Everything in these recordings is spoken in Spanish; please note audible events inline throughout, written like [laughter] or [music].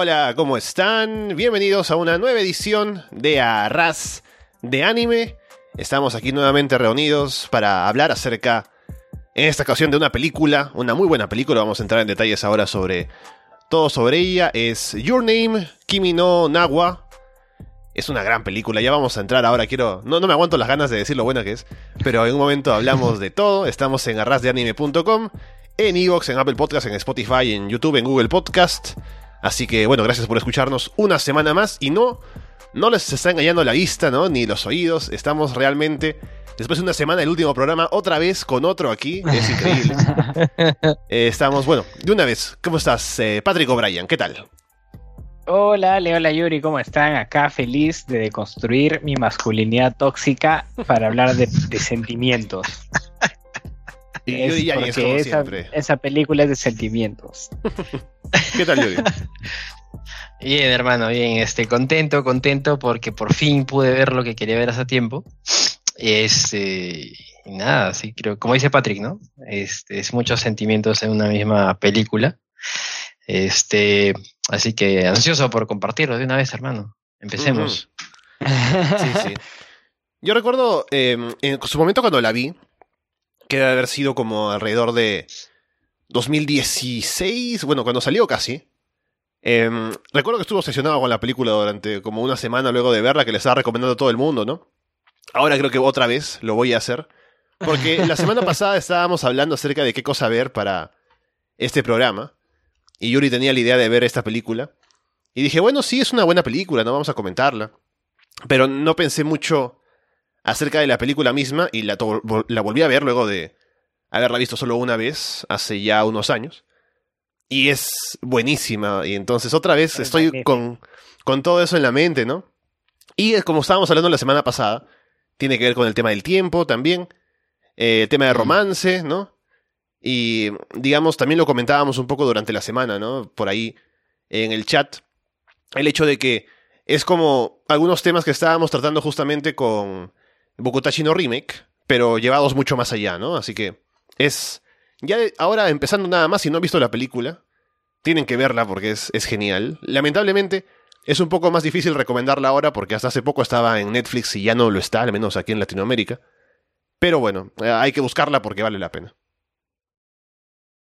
Hola, ¿cómo están? Bienvenidos a una nueva edición de Arras de Anime. Estamos aquí nuevamente reunidos para hablar acerca, en esta ocasión, de una película, una muy buena película. Vamos a entrar en detalles ahora sobre todo sobre ella. Es Your Name, Kimi no Nawa. Es una gran película, ya vamos a entrar ahora. Quiero. No, no me aguanto las ganas de decir lo buena que es, pero en un momento hablamos de todo. Estamos en arrasdeanime.com, en Evox, en Apple Podcast, en Spotify, en YouTube, en Google Podcast. Así que bueno, gracias por escucharnos una semana más y no, no les está engañando la vista, ¿no? Ni los oídos. Estamos realmente, después de una semana, el último programa, otra vez con otro aquí. Es increíble. [laughs] Eh, estamos, bueno, de una vez. ¿Cómo estás, eh, Patrick O'Brien? ¿Qué tal? Hola, hola Yuri, ¿cómo están? Acá feliz de deconstruir mi masculinidad tóxica para hablar de, de sentimientos. [laughs] Es Yáñez, como esa, siempre. esa película es de sentimientos. [laughs] ¿Qué tal, Yuri? [laughs] Bien, hermano, bien, este, contento, contento porque por fin pude ver lo que quería ver hace tiempo. Este, y nada, sí, creo, como dice Patrick, ¿no? Este, es muchos sentimientos en una misma película. Este, así que ansioso por compartirlo de una vez, hermano. Empecemos. Sí, sí. Yo recuerdo eh, en su momento cuando la vi, que debe haber sido como alrededor de 2016, bueno, cuando salió casi. eh, recuerdo que estuve obsesionado con la película durante como una semana luego de verla, que le estaba recomendando a todo el mundo, ¿no? Ahora creo que otra vez lo voy a hacer. Porque la semana [laughs] pasada estábamos hablando acerca de qué cosa ver para este programa. Y Yuri tenía la idea de ver esta película. Y dije, bueno, sí, es una buena película, no vamos a comentarla. Pero no pensé mucho acerca de la película misma y la, la volví a ver luego de haberla visto solo una vez, hace ya unos años. Y es buenísima. Y entonces otra vez Es estoy con, con todo eso en la mente, ¿no? Y eh, como estábamos hablando la semana pasada, tiene que ver con el tema del tiempo también, eh, el tema de romance, ¿no? Y digamos, también lo comentábamos un poco durante la semana, ¿no? Por ahí en el chat, el hecho de que es como algunos temas que estábamos tratando justamente con Bokutashi no Remake, pero llevados mucho más allá, ¿no? Así que es... Ya ahora empezando nada más, si no han visto la película, tienen que verla porque es, es genial. Lamentablemente es un poco más difícil recomendarla ahora porque hasta hace poco estaba en Netflix y ya no lo está, al menos aquí en Latinoamérica. Pero bueno, eh, hay que buscarla porque vale la pena.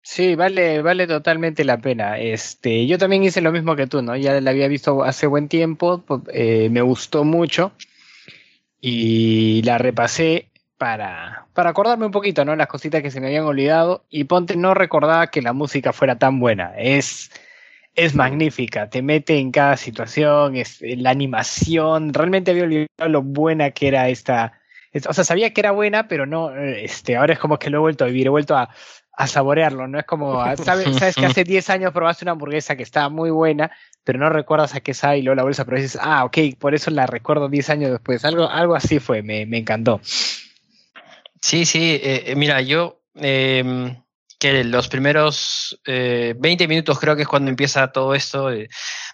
Sí, vale, vale totalmente la pena. Este, yo también hice lo mismo que tú, ¿no? Ya la había visto hace buen tiempo, po- eh, me gustó mucho y la repasé para, para acordarme un poquito, ¿no? Las cositas que se me habían olvidado y ponte, no recordaba que la música fuera tan buena. Es, es magnífica, te mete en cada situación, es, la animación, realmente había olvidado lo buena que era esta, es- o sea, sabía que era buena, pero no, eh, este, ahora es como que lo he vuelto a vivir, he vuelto a, a saborearlo, no es como, ah, [laughs] ¿sabes, sabes que hace 10 años probaste una hamburguesa que estaba muy buena, pero no recuerdas a qué sabe y luego la vuelves a probar y dices, ah, ok, por eso la recuerdo 10 años después, algo, algo así fue, me, me encantó. Sí, sí, eh, eh, mira, yo em, que los primeros eh, 20 minutos creo que es cuando empieza todo esto. eh,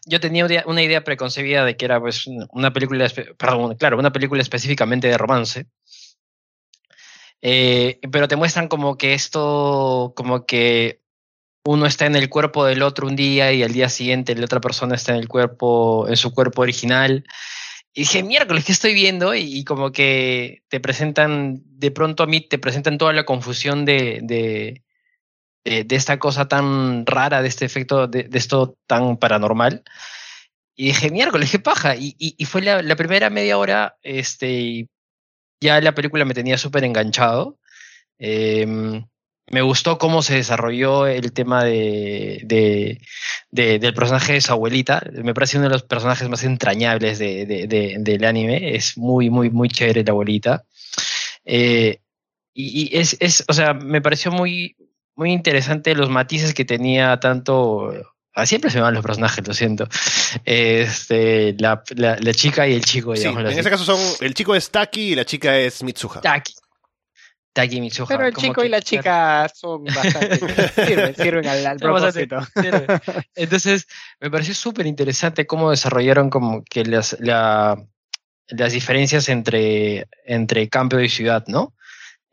yo tenía una idea- preconcebida de que era pues una- película, perdón, claro, una película específicamente de romance. Eh, pero te muestran como que esto, como que uno está en el cuerpo del otro un día y al día siguiente la otra persona está en el cuerpo, en su cuerpo original. Y dije, miércoles, ¿qué estoy viendo? Y, y como que te presentan, de pronto a mí te presentan toda la confusión de, de, de, esta cosa tan rara, de este efecto, de, esto tan paranormal. Y dije, miércoles, qué paja. Y, y, y fue la, primera media hora, este, y ya la película me tenía súper enganchado. Em, me gustó cómo se desarrolló el tema de, de, de- del personaje de su abuelita. Me parece uno de los personajes más entrañables de, de- de- del anime. Es muy, muy, muy chévere la abuelita. Eh, y y es, es, o sea, me pareció muy, muy interesante los matices que tenía tanto. ah, siempre se me van los personajes, lo siento. Este, la, la, la chica y el chico, Sí, en así. ese caso son el chico es Taki y la chica es Mitsuha. Taki. Taki Mitsuha. Pero el chico que- y la chica son bastante, [laughs] sirven, sirven al, al propósito. [laughs] sirven. Entonces, me pareció súper interesante cómo desarrollaron como que las, la, las diferencias entre, entre campo y ciudad, ¿no?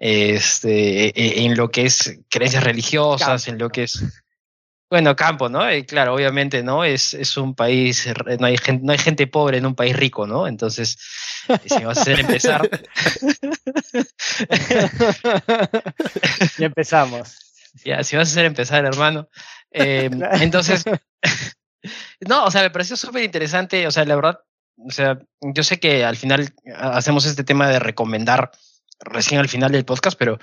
Este, e- en lo que es creencias religiosas, en lo que es Bueno, campo, ¿no? Eh, claro, obviamente, ¿no? Es, es un país, no hay, gente, no hay gente pobre en un país rico, ¿no? Entonces, si vas a hacer empezar. [laughs] ya empezamos. [laughs] Ya, si vas a hacer empezar, hermano. Eh, [laughs] entonces, no, o sea, me pareció súper interesante, o sea, la verdad, o sea, yo sé que al final hacemos este tema de recomendar recién al final del podcast, pero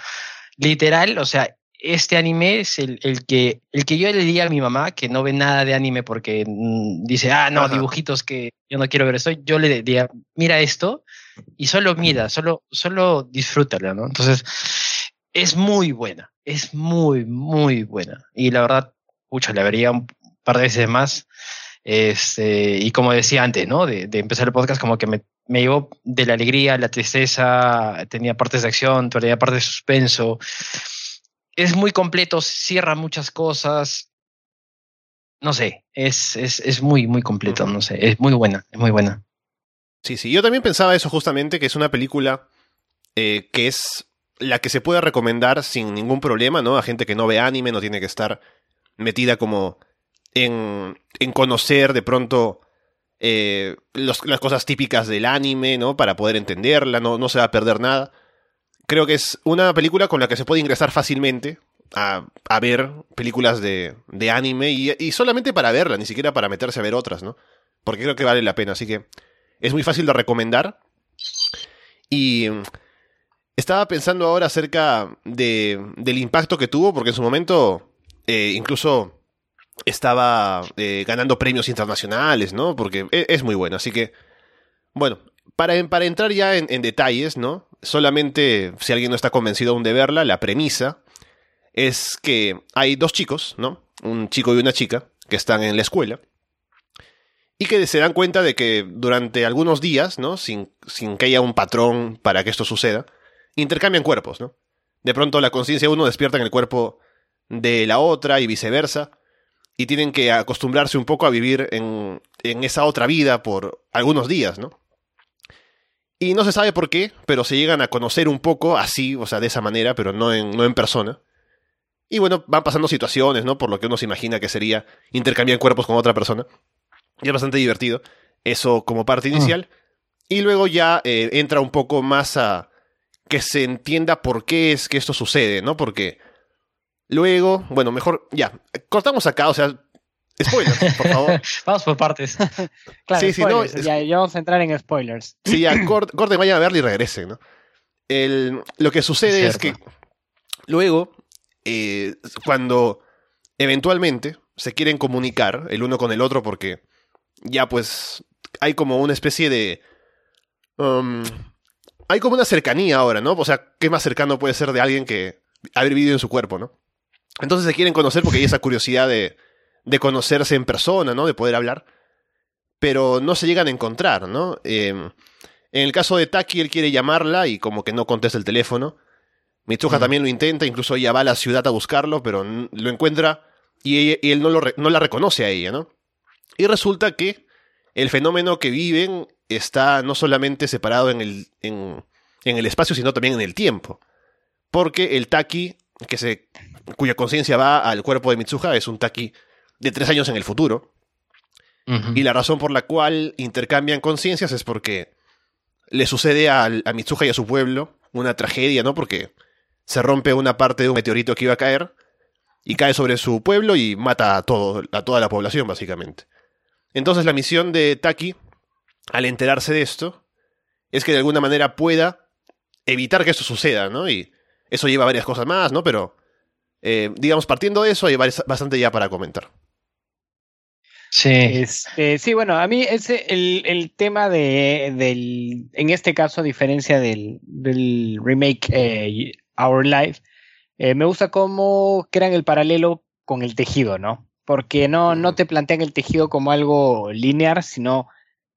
literal, o sea, este anime es el, el, que, el que yo le diría a mi mamá que no ve nada de anime porque mm, dice, ah, no, dibujitos que yo no quiero ver esto, yo le diría, mira esto y solo mira, solo, solo disfrútala, ¿no? Entonces, es muy buena, es muy, muy buena. Y la verdad, mucho, la vería un par de veces más. Este, y como decía antes, ¿no? De, de empezar el podcast, como que me, me llevó de la alegría, la tristeza, tenía partes de acción, tenía partes de suspenso es muy completo, cierra muchas cosas. No sé, es, es, es muy, muy completo, no sé, es muy buena, es muy buena. Sí, sí, yo también pensaba eso justamente, que es una película eh, que es la que se puede recomendar sin ningún problema, ¿no? A gente que no ve anime, no tiene que estar metida como en, en conocer de pronto eh, las cosas típicas del anime, ¿no? Para poder entenderla, no, no se va a perder nada creo que es una película con la que se puede ingresar fácilmente a, a ver películas de, de anime y, y, solamente para verla, ni siquiera para meterse a ver otras, ¿no? Porque creo que vale la pena, así que es muy fácil de recomendar. Y estaba pensando ahora acerca de, del impacto que tuvo, porque en su momento eh, incluso estaba eh, ganando premios internacionales, ¿no? Porque es, es muy bueno, así que, bueno, para, para entrar ya en, en, detalles, ¿no? Solamente si alguien no está convencido aún de verla, la premisa es que hay dos chicos, ¿no? Un chico y una chica que están en la escuela y que se dan cuenta de que durante algunos días, ¿no? Sin, sin que haya un patrón para que esto suceda, intercambian cuerpos, ¿no? De pronto la conciencia de uno despierta en el cuerpo de la otra y viceversa, y tienen que acostumbrarse un poco a vivir en, en esa otra vida por algunos días, ¿no? Y no se sabe por qué, pero se llegan a conocer un poco así, o sea, de esa manera, pero no en, no en persona. Y bueno, van pasando situaciones, ¿no? Por lo que uno se imagina que sería intercambiar cuerpos con otra persona. Y es bastante divertido. Eso como parte inicial. Y luego ya eh, entra un poco más a que se entienda por qué es que esto sucede, ¿no? Porque luego, bueno, mejor ya, cortamos acá, o sea, Spoilers, por favor. [laughs] vamos por partes. [laughs] claro, sí, no, ya, ya, vamos a entrar en spoilers. Sí, ya, [clears throat] corten, vayan a verlo y regresen, ¿no? El, lo que sucede es, es que luego, eh, cuando eventualmente se quieren comunicar el uno con el otro, porque ya pues hay como una especie de... Um, hay como una cercanía ahora, ¿no? O sea, ¿qué más cercano puede ser de alguien que haber vivido en su cuerpo, ¿no? Entonces se quieren conocer porque hay esa curiosidad de de conocerse en persona, ¿no? De poder hablar. Pero no se llegan a encontrar, ¿no? Eh, en el caso de Taki, él quiere llamarla y como que no contesta el teléfono. Mitsuha mm. también lo intenta, incluso ella va a la ciudad a buscarlo, pero lo encuentra y, y él no, lo, no, la reconoce a ella, ¿no? Y resulta que el fenómeno que viven está no solamente separado en el, en, en el espacio, sino también en el tiempo. Porque el Taki, que se, cuya conciencia va al cuerpo de Mitsuha, es un Taki de tres años en el futuro. Y la razón por la cual intercambian conciencias es porque le sucede a, a Mitsuha y a su pueblo una tragedia, ¿no? Porque se rompe una parte de un meteorito que iba a caer y cae sobre su pueblo y mata a, todo, a toda la población, básicamente. Entonces la misión de Taki, al enterarse de esto, es que de alguna manera pueda evitar que esto suceda, ¿no? Y eso lleva varias cosas más, ¿no? Pero, eh, digamos, partiendo de eso, hay bastante ya para comentar. Sí. Este, sí, bueno, a mí ese, el, el tema de, del, en este caso, a diferencia del, del remake eh, Our Life, eh, me gusta cómo crean el paralelo con el tejido, ¿no? Porque no, no te plantean el tejido como algo lineal, sino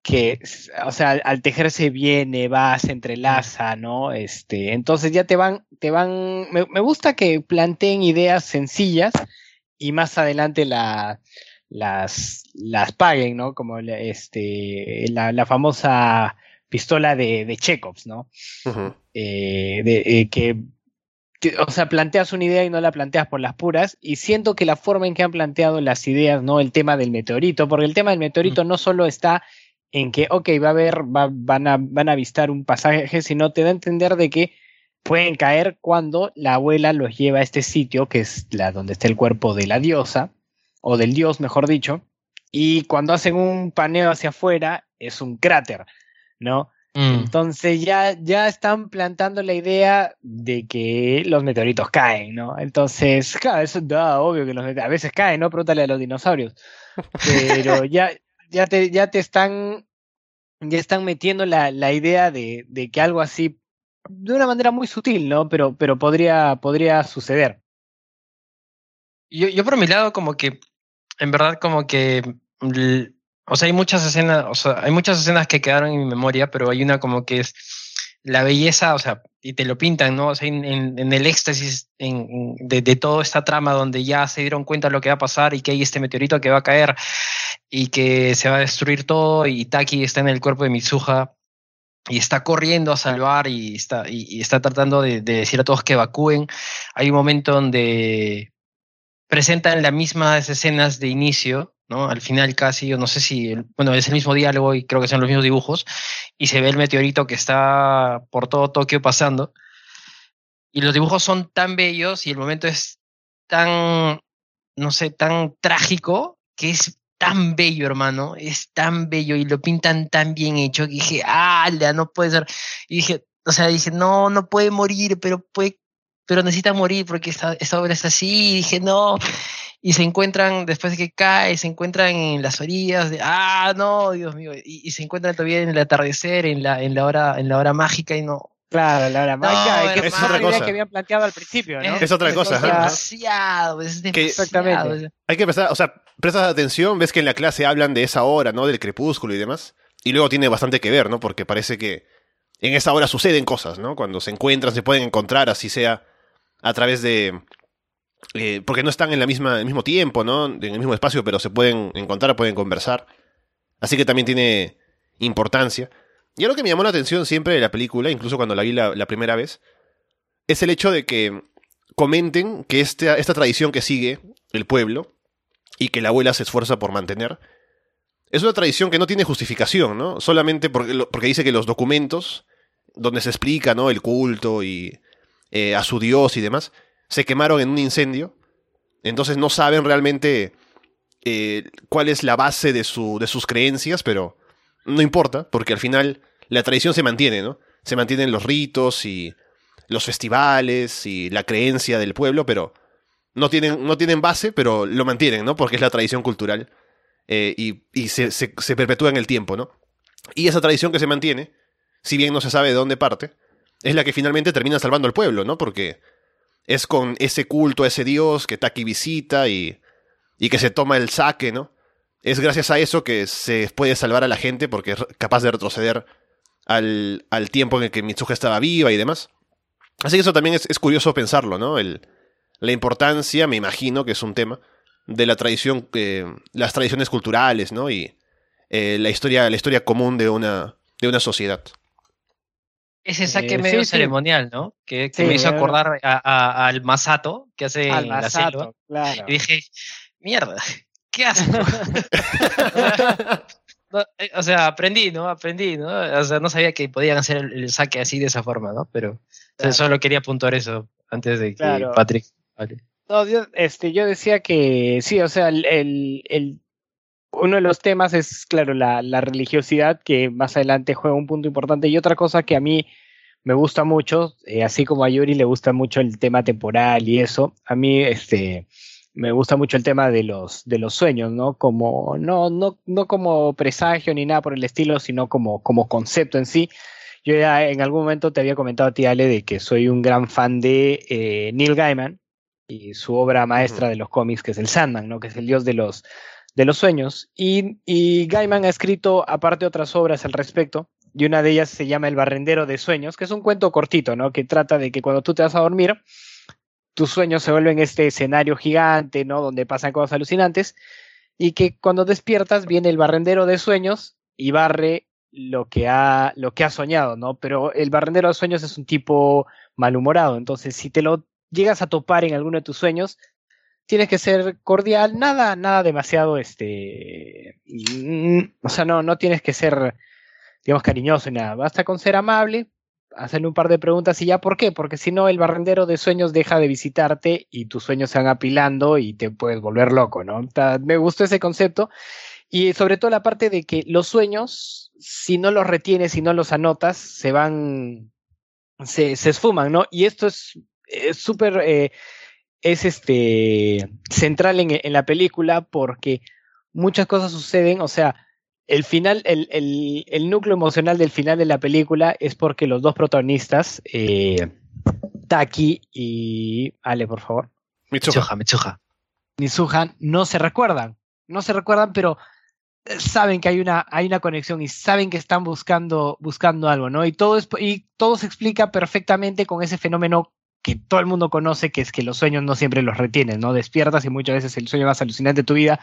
que, o sea, al tejerse viene, va, se entrelaza, ¿no? Este, entonces ya te van, te van, me, me gusta que planteen ideas sencillas y más adelante la, las, las paguen, ¿no? Como este, la, la famosa pistola de, de Chekhovs, ¿no? Uh -huh. eh, de, eh, que, o sea, planteas una idea y no la planteas por las puras, y siento que la forma en que han planteado las ideas, ¿no? El tema del meteorito, porque el tema del meteorito no solo está en que, ok, va a haber, van, a, van a avistar un pasaje, sino te da a entender de que pueden caer cuando la abuela los lleva a este sitio, que es la donde está el cuerpo de la diosa, o del dios, mejor dicho, y cuando hacen un paneo hacia afuera, es un cráter, ¿no? Mm. Entonces ya, ya están plantando la idea de que los meteoritos caen, ¿no? Entonces, [laughs] claro, eso da obvio que los a veces caen, ¿no? Pregúntale a los dinosaurios. [laughs] Pero ya, ya te, ya te están, ya están metiendo la, la idea de, de, que algo así, de una manera muy sutil, ¿no? Pero, pero podría, podría suceder. Yo, yo por mi lado, como que, en verdad, como que o sea, hay muchas escenas, o sea, hay muchas escenas que quedaron en mi memoria, pero hay una como que es la belleza, o sea, y te lo pintan, ¿no? O sea, en, en, el éxtasis en, de, de, toda esta trama donde ya se dieron cuenta de lo que va a pasar y que hay este meteorito que va a caer y que se va a destruir todo y Taki está en el cuerpo de Mitsuha y está corriendo a salvar y está, y, está tratando de, de, decir a todos que evacúen. Hay un momento donde presentan las mismas escenas de inicio ¿no? Al final casi, yo no sé si, bueno, es el mismo diálogo y creo que son los mismos dibujos, y se ve el meteorito que está por todo Tokio pasando, y los dibujos son tan bellos y el momento es tan, no sé, tan trágico, que es tan bello, hermano, es tan bello y lo pintan tan bien hecho que dije, ah, no puede ser. Y dije, o sea, dije, no, no puede morir, pero puede, pero necesita morir porque esta, esta obra es así. Y dije, no y se encuentran, después de que cae, se encuentran en las orillas de, ah, no, Dios mío, y, se encuentran todavía en el atardecer, en la, en la hora, en la hora mágica y no. Claro, la hora mágica, que es otra cosa. que habían planteado al principio, ¿no? Es, otra cosa. Es demasiado, es demasiado. Exactamente. Hay que prestar, o sea, prestas atención, ves que en la clase hablan de esa hora, ¿no? Del crepúsculo y demás. Y luego tiene bastante que ver, ¿no? Porque parece que en esa hora suceden cosas, ¿no? Cuando se encuentran, se pueden encontrar, así sea a través de eh, porque no están en la misma, el mismo tiempo, ¿no? En el mismo espacio, pero se pueden encontrar, pueden conversar. Así que también tiene importancia. Y algo que me llamó la atención siempre de la película, incluso cuando la vi la, primera vez, es el hecho de que comenten que esta, esta tradición que sigue el pueblo y que la abuela se esfuerza por mantener, es una tradición que no tiene justificación, ¿no? Solamente porque, porque dice que los documentos donde se explica, ¿no? El culto y eh, a su dios y demás, se quemaron en un incendio, entonces no saben realmente eh, cuál es la base de, su, de sus creencias, pero no importa, porque al final la tradición se mantiene, ¿no? Se mantienen los ritos y los festivales y la creencia del pueblo, pero no tienen, no tienen base, pero lo mantienen, ¿no? Porque es la tradición cultural eh, y, se, se, se, perpetúa en el tiempo, ¿no? Y esa tradición que se mantiene, si bien no se sabe de dónde parte, es la que finalmente termina salvando al pueblo, ¿no? Porque es con ese culto a ese dios que Taki visita y, y que se toma el saque, ¿no? Es gracias a eso que se puede salvar a la gente porque es capaz de retroceder al, al tiempo en el que Mitsuha estaba viva y demás. Así que eso también es, curioso pensarlo, ¿no? El, la importancia, me imagino que es un tema, de la tradición, eh, las tradiciones culturales, ¿no? Y eh, la, historia, la historia común de una, de una sociedad. Ese saque eh, medio ceremonial, ¿no? Que, me hizo acordar al Masato que hace en la selva. Y dije, mierda, ¿qué haces? [laughs] Eh, o sea, aprendí, ¿no? Aprendí, ¿no? O sea, no sabía que podían hacer el, saque así de esa forma, ¿no? Pero solo quería puntuar eso antes de que Patrick. No, yo, este, yo decía que sí, o sea, el, el uno de los temas es, claro, la, la, religiosidad, que más adelante juega un punto importante. Y otra cosa que a mí me gusta mucho, eh, así como a Yuri le gusta mucho el tema temporal y eso, a mí este, me gusta mucho el tema de los, de los sueños, ¿no? Como, no, no, no como presagio ni nada por el estilo, sino como, como concepto en sí. Yo ya en algún momento te había comentado a ti, Ale, de que soy un gran fan de eh, Neil Gaiman y su obra maestra de los cómics, que es el Sandman, ¿no? Que es el dios de los, de los sueños. Y, y Gaiman ha escrito, aparte otras obras al respecto, y una de ellas se llama El barrendero de sueños, que es un cuento cortito, ¿no? Que trata de que cuando tú te vas a dormir, tus sueños se vuelven este escenario gigante, ¿no? Donde pasan cosas alucinantes, y que cuando despiertas viene el barrendero de sueños y barre lo que ha, lo que ha soñado, ¿no? Pero el barrendero de sueños es un tipo malhumorado, entonces si te lo llegas a topar en alguno de tus sueños, tienes que ser cordial, nada, nada demasiado, este, mm, o sea, no, no tienes que ser, digamos, cariñoso y nada, basta con ser amable, hacerle un par de preguntas y ya, ¿por qué? Porque si no, el barrendero de sueños deja de visitarte y tus sueños se van apilando y te puedes volver loco, ¿no? Me gustó ese concepto y sobre todo la parte de que los sueños, si no los retienes, y no los anotas, se van, se, se esfuman, ¿no? Y esto es súper, eh, es este, central en, en la película porque muchas cosas suceden, o sea, el final, el, el, el, núcleo emocional del final de la película es porque los dos protagonistas, eh, Taki y Ale, por favor. Mitsuha, Mitsuha. Mitsuha no se recuerdan, no se recuerdan, pero eh, saben que hay una, hay una conexión y saben que están buscando, buscando algo, ¿no? Y todo, es, y todo se explica perfectamente con ese fenómeno que todo el mundo conoce, que es que los sueños no siempre los retienen, ¿no? Despiertas y muchas veces el sueño más alucinante de tu vida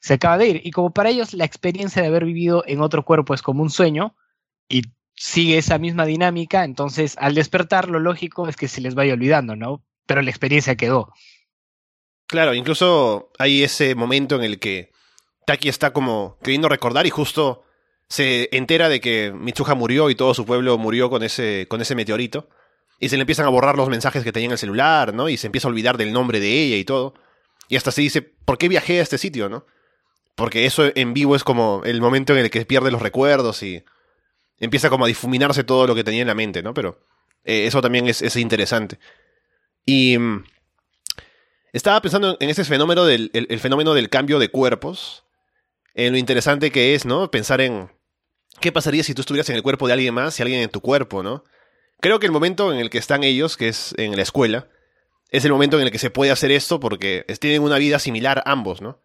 se acaba de ir. Y como para ellos la experiencia de haber vivido en otro cuerpo es como un sueño y sigue esa misma dinámica, entonces al despertar lo lógico es que se les vaya olvidando, ¿no? Pero la experiencia quedó. Claro, incluso hay ese momento en el que Taki está como queriendo recordar y justo se entera de que Mitsuha murió y todo su pueblo murió con ese, con ese meteorito. Y se le empiezan a borrar los mensajes que tenía en el celular, ¿no? Y se empieza a olvidar del nombre de ella y todo. Y hasta se dice, ¿por qué viajé a este sitio, no? Porque eso en vivo es como el momento en el que pierde los recuerdos y empieza como a difuminarse todo lo que tenía en la mente, ¿no? Pero eh, eso también es, interesante. Y mm, estaba pensando en ese fenómeno del el, fenómeno del cambio de cuerpos, en lo interesante que es, ¿no? Pensar en qué pasaría si tú estuvieras en el cuerpo de alguien más y alguien en tu cuerpo, ¿no? Creo que el momento en el que están ellos, que es en la escuela, es el momento en el que se puede hacer esto porque tienen una vida similar ambos, ¿no?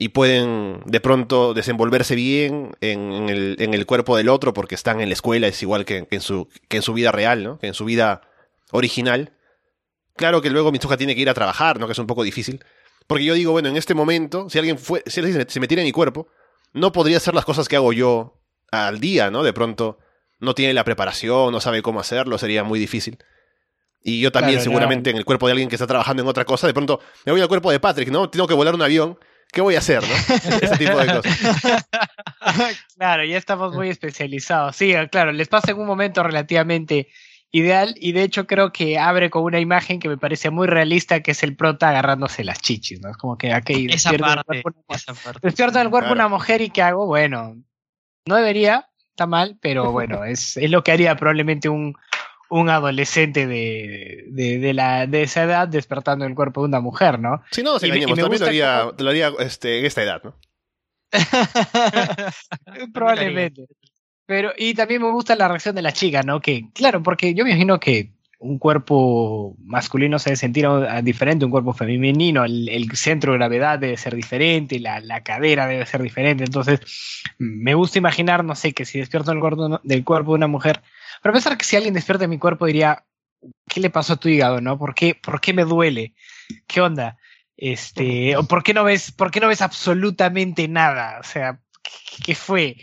Y pueden de pronto desenvolverse bien en, el, en, el, cuerpo del otro porque están en la escuela, es igual que, en, su, que en su vida real, ¿no? Que en su vida original. Claro que luego Mitsuha tiene que ir a trabajar, ¿no? Que es un poco difícil. Porque yo digo, bueno, en este momento, si alguien fue, si alguien se metiera en mi cuerpo, no podría hacer las cosas que hago yo al día, ¿no? De pronto no tiene la preparación, no sabe cómo hacerlo, sería muy difícil. Y yo también, seguramente, en el cuerpo de alguien que está trabajando en otra cosa, de pronto me voy al cuerpo de Patrick, ¿no? Tengo que volar un avión ¿qué voy a hacer? ¿no? Ese tipo de cosas. [laughs] claro, ya estamos muy especializados. Sí, claro, les pasa en un momento relativamente ideal y de hecho creo que abre con una imagen que me parece muy realista que es el prota agarrándose las chichis, ¿no? Es como que aquí esa parte, esa parte. despierto el cuerpo una mujer y ¿qué hago? Bueno, no debería, está mal, pero bueno, [laughs] es, es lo que haría probablemente un, un adolescente de, de, la, de esa edad despertando el cuerpo de una mujer, ¿no? Sí, no, sí, también lo haría, lo haría este, en esta edad, ¿no? [laughs] [laughs] Probablemente. Pero, y también me gusta la reacción de la chica, ¿no? Que, claro, porque yo me imagino que un cuerpo masculino se debe sentir diferente, un cuerpo femenino, el, el centro de gravedad debe ser diferente, la, la, cadera debe ser diferente. Entonces, me gusta imaginar, no sé, que si despierto el cuerpo, del cuerpo de una mujer, pero pensar que si alguien despierta en mi cuerpo diría, ¿qué le pasó a tu hígado, no? ¿Por qué, por qué me duele? ¿Qué onda? Este, o ¿por qué no ves, por qué no ves absolutamente nada? O sea, ¿qué, fue?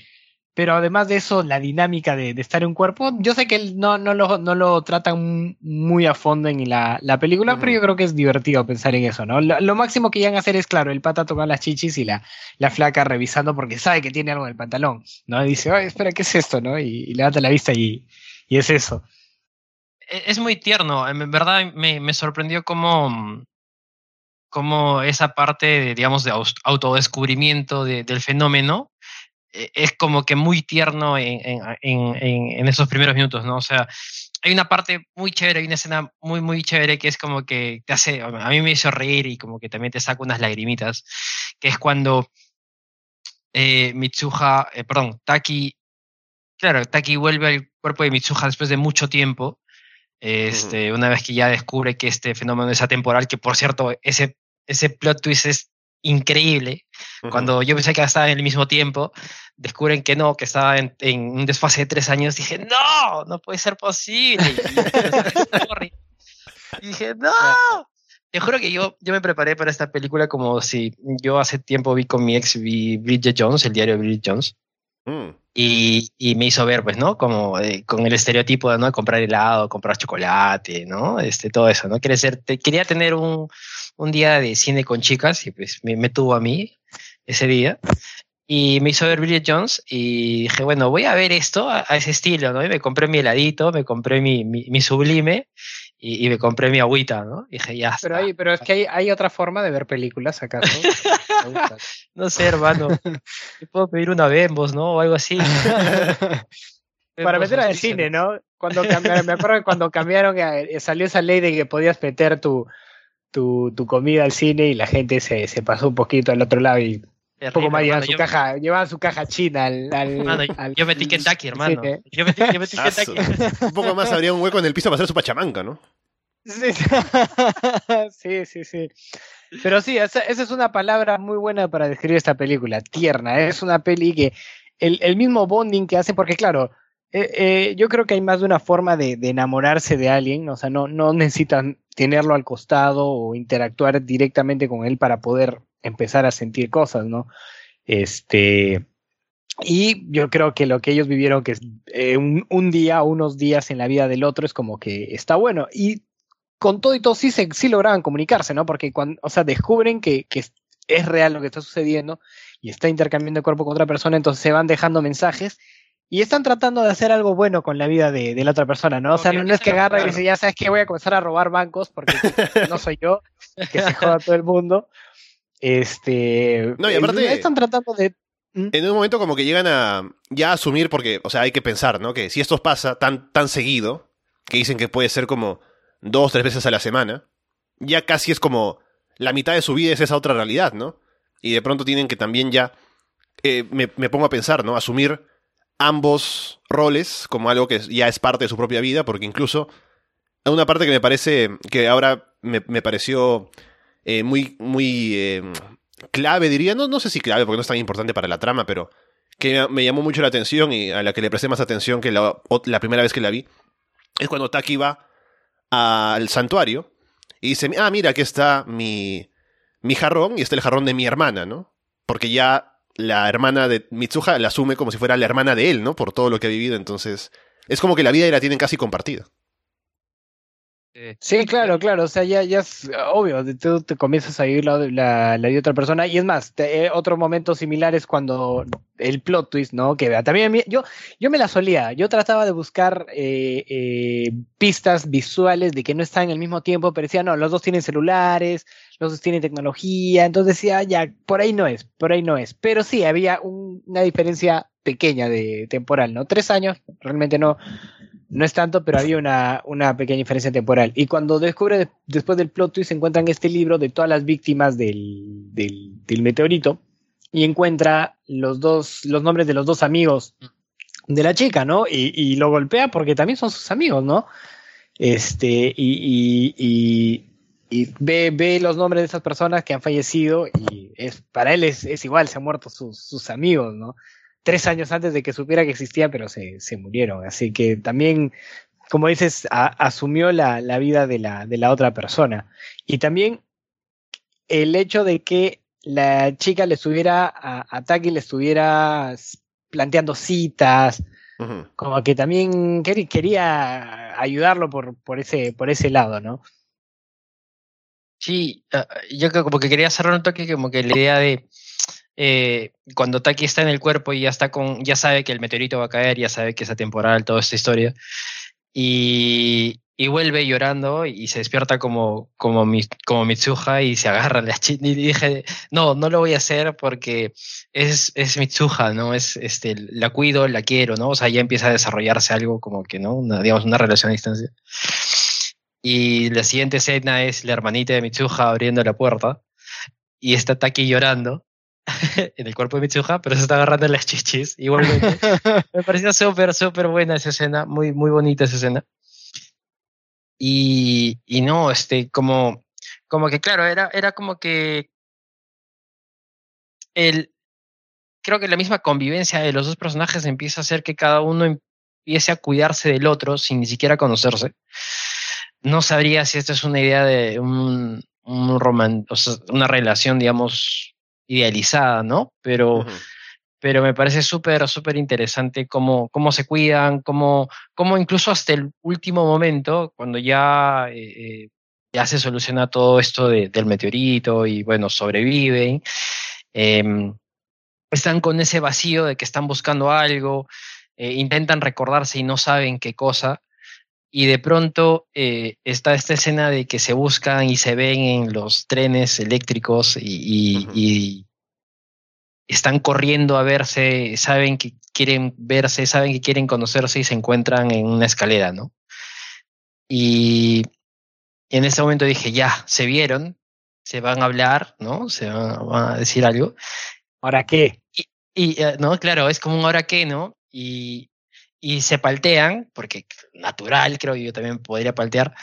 Pero además de eso, la dinámica de, estar en un cuerpo, yo sé que no, no, lo, no lo tratan muy a fondo en la, la película, pero yo creo que es divertido pensar en eso, ¿no? Lo, máximo que llegan a hacer es, claro, el pata tocar las chichis y la, la flaca revisando porque sabe que tiene algo en el pantalón, ¿no? Y dice, ay, espera, ¿qué es esto, no? Y, y levanta la vista y, y es eso. E-, es muy tierno, en verdad me, me sorprendió cómo, cómo esa parte, digamos, de autodescubrimiento del fenómeno e-, es como que muy tierno en, en, en, esos primeros minutos, ¿no? O sea, hay una parte muy chévere, hay una escena muy, muy chévere que es como que te hace, a mí me hizo reír y como que también te saca unas lagrimitas, que es cuando eh, Mitsuha, eh, perdón, Taki Claro, Taki vuelve al cuerpo de Mitsuha después de mucho tiempo. Este, Una vez que ya descubre que este fenómeno es atemporal, que por cierto, ese, ese plot twist es increíble. Cuando yo pensé que estaba en el mismo tiempo, descubren que no, que estaba en, un desfase de tres años. Dije, no, no puede ser posible. Y, dije, no. [laughs] Te juro que yo, yo me preparé para esta película como si yo hace tiempo vi con mi ex vi Bridget Jones, el diario de Bridget Jones. Mm. Y, y me hizo ver, pues, ¿no? Como eh, con el estereotipo de, ¿no? comprar helado, comprar chocolate, ¿no? Este, todo eso, ¿no? Quería, ser, te- quería tener un, un día de cine con chicas y pues me, me tuvo a mí ese día. Y me hizo ver Bridget Jones y dije, bueno, voy a ver esto a, a ese estilo, ¿no? Y me compré mi heladito, me compré mi, mi, mi sublime y, y me compré mi agüita, ¿no? Y dije, ya Pero, hay, pero es que hay, hay otra forma de ver películas, ¿acaso? [laughs] No sé, hermano. [laughs] Te puedo pedir una Bembos, ¿no? O algo así. [laughs] Para meter al cine, ¿no? Cuando cambiaron, me acuerdo que cuando cambiaron, eh, salió esa ley de que podías meter tu, tu, tu comida al cine y la gente se, se pasó un poquito al otro lado y un poco Terrible, más hermano, su yo- caja, llevaban su caja china al, al, [laughs] hermano, al- yo metí Kentucky, hermano. Yo metí, yo metí su- Kentucky. Un poco más habría un hueco en el piso para hacer su pachamanca, ¿no? Sí, [laughs] sí, sí, sí. Pero sí, esa, esa es una palabra muy buena para describir esta película, tierna. Es una peli que el, el mismo bonding que hacen, porque claro, eh, eh, yo creo que hay más de una forma de, de enamorarse de alguien, o sea, no, no necesitan tenerlo al costado o interactuar directamente con él para poder empezar a sentir cosas, ¿no? Este, y yo creo que lo que ellos vivieron, que es eh, un, un día, unos días en la vida del otro, es como que está bueno. Y con todo y todo sí, se, sí lograban comunicarse, ¿no? Porque cuando, o sea, descubren que, que es, real lo que está sucediendo y está intercambiando cuerpo con otra persona, entonces se van dejando mensajes y están tratando de hacer algo bueno con la vida de, de la otra persona, ¿no? O sea, no, no es que agarra y dice, ya sabes que voy a comenzar a robar bancos porque [laughs] no soy yo, que se joda todo el mundo. Este. No, y aparte- Están tratando de. En un momento como que llegan a ya a asumir, porque, o sea, hay que pensar, ¿no? Que si esto pasa tan, tan seguido, que dicen que puede ser como dos, tres veces a la semana, ya casi es como la mitad de su vida es esa otra realidad, ¿no? Y de pronto tienen que también ya, eh, me, me pongo a pensar, ¿no? Asumir ambos roles como algo que ya es parte de su propia vida, porque incluso una parte que me parece, que ahora me, me pareció eh, muy, muy eh, clave, diría, no, no sé si clave, porque no es tan importante para la trama, pero que me llamó mucho la atención y a la que le presté más atención que la, primera vez que la vi, es cuando Taki va al santuario y dice, ah, mira, aquí está mi, mi jarrón y está el jarrón de mi hermana, ¿no? Porque ya la hermana de Mitsuha la asume como si fuera la hermana de él, ¿no? Por todo lo que ha vivido, entonces es como que la vida la tienen casi compartida. Sí, claro, claro. O sea, ya, ya es obvio. Tú te comienzas a vivir la, la, la de otra persona. Y es más, te- eh, otro momento similar es cuando el plot twist, ¿no? Que vea. También mí- yo, yo me la solía. Yo trataba de buscar eh, eh, pistas visuales de que no están al mismo tiempo, pero decía, no, los dos tienen celulares, los dos tienen tecnología. Entonces decía, ya, por ahí no es, por ahí no es. Pero sí, había un- una diferencia pequeña de temporal, ¿no? Tres años, realmente no, no es tanto, pero había una, una pequeña diferencia temporal. Y cuando descubre, de- después del plot twist, encuentran este libro de todas las víctimas del, del, del meteorito y encuentra los dos, los nombres de los dos amigos de la chica, ¿no? Y, y lo golpea porque también son sus amigos, ¿no? Este, y, y, y, y ve, ve los nombres de esas personas que han fallecido y es, para él es, es igual, se han muerto sus, sus amigos, ¿no? Tres años antes de que supiera que existía, pero se, se murieron. Así que también, como dices, a- asumió la, la vida de la, de la otra persona. Y también el hecho de que la chica le estuviera, a, a Taki le estuviera planteando citas, como que también quer- quería ayudarlo por, por, ese, por ese lado, ¿no? Sí, ah, yo creo como que quería cerrar un toque como que la idea de eh, cuando Taki está en el cuerpo y ya está con, ya sabe que el meteorito va a caer, ya sabe que es atemporal, toda esta historia, y, y vuelve llorando y se despierta como, como, Mi- como Mitsuha y se agarra la chica y dije, no, no lo voy a hacer porque es, es Mitsuha, ¿no? Es, este, la cuido, la quiero, ¿no? O sea, ya empieza a desarrollarse algo como que, ¿no? Una, digamos, una relación a distancia. Y la siguiente escena es la hermanita de Mitsuha abriendo la puerta y está Taki llorando [laughs] en el cuerpo de Mitsuha, pero se está agarrando las chichis igualmente. [laughs] Me pareció súper, súper buena esa escena, muy, muy bonita esa escena. Y, y no, este, como, como que claro, era, era como que el, creo que la misma convivencia de los dos personajes empieza a hacer que cada uno empiece a cuidarse del otro sin ni siquiera conocerse. No sabría si esta es una idea de un, un roman, o sea, una relación, digamos, idealizada, ¿no? Pero pero me parece súper, súper interesante cómo, cómo se cuidan, cómo, cómo incluso hasta el último momento, cuando ya, eh, ya se soluciona todo esto del meteorito y bueno, sobreviven, em, están con ese vacío de que están buscando algo, eh, intentan recordarse y no saben qué cosa. Y de pronto eh, está esta escena de que se buscan y se ven en los trenes eléctricos y, están corriendo a verse, saben que quieren verse, saben que quieren conocerse y se encuentran en una escalera, ¿no? Y en ese momento dije, ya, se vieron, se van a hablar, ¿no? Se van, a decir algo. ¿Ahora qué? Y, eh, no, claro, es como un ahora qué, ¿no? Y, y se paltean, porque natural, creo que yo también podría paltear.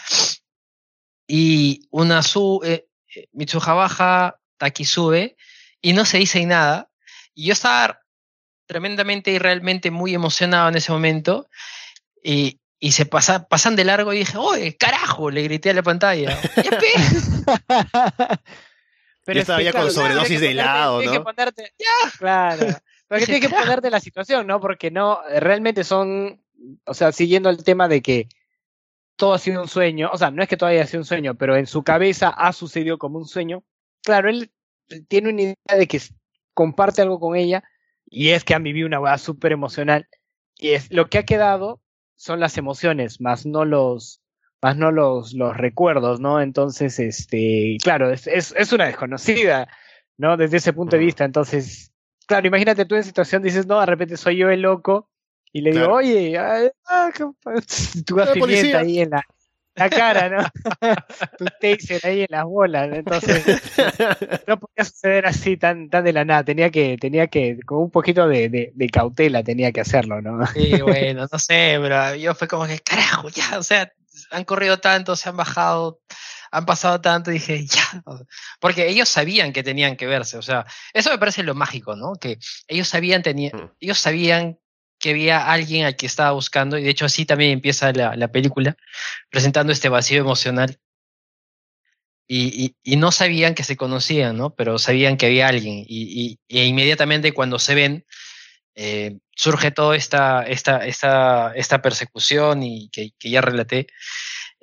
Y una su, eh, eh, Mitsuha baja, Taki sube, y no se dice nada. Y yo estaba tremendamente y realmente muy emocionado en ese momento. Y, y se pasa, pasan de largo y dije, ¡Oye, carajo! Le grité a la pantalla. [laughs] Pero estaba ya con sobredosis de helado, ¿no? Que ponerte, ya, claro. Porque tienes que ponerte la situación, ¿no? Porque no, realmente son, o sea, siguiendo el tema de que todo ha sido un sueño, o sea, no es que todavía haya sido un sueño, pero en su cabeza ha sucedido como un sueño. Claro, él tiene una idea de que comparte algo con ella y es que han vivido una weá súper emocional y es lo que ha quedado son las emociones, más no los más no los, los recuerdos, ¿no? Entonces, este, claro, es, es, es una desconocida, ¿no? Desde ese punto de vista, entonces claro, imagínate tú en situación, dices, no, de repente soy yo el loco, y le digo, oye, ah, tú vas pimienta ahí en la, la cara, ¿no? [laughs] tu taser ahí en las bolas, entonces no podía suceder así tan, tan de la nada, tenía que, tenía que, con un poquito de, de, de cautela tenía que hacerlo, ¿no? Sí, bueno, no sé, pero yo fue como que, carajo, ya, o sea, han corrido tanto, se han bajado han pasado tanto, y dije, [laughs] ya, porque ellos sabían que tenían que verse, o sea, eso me parece lo mágico, ¿no? Que ellos sabían, tenían, mm. ellos sabían que había alguien al que estaba buscando, y de hecho así también empieza la, la película, presentando este vacío emocional. Y, y, no sabían que se conocían, ¿no? Pero sabían que había alguien. Y, y inmediatamente cuando se ven, eh, surge toda esta, esta, esta, esta persecución y que, que ya relaté.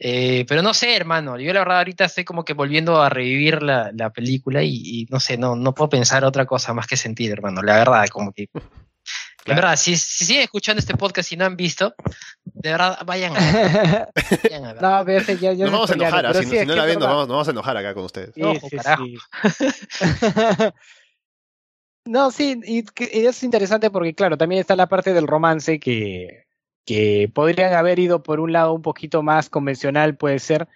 Eh, pero no sé, hermano, yo la verdad ahorita estoy como que volviendo a revivir la, la película y, no sé, no, no puedo pensar otra cosa más que sentir, hermano. La verdad, como que... [laughs] La verdad, si, si, siguen escuchando este podcast y no han visto, de verdad, vayan a ver. [laughs] Vayan a ver. no, pero ya, nos vamos a enojar, ¿ah? si, si, no la ven, nos vamos, nos vamos, a enojar acá con ustedes. Sí, sí, [laughs] no, sí, y, y es interesante porque, claro, también está la parte del romance que, que podrían haber ido por un lado un poquito más convencional, puede ser,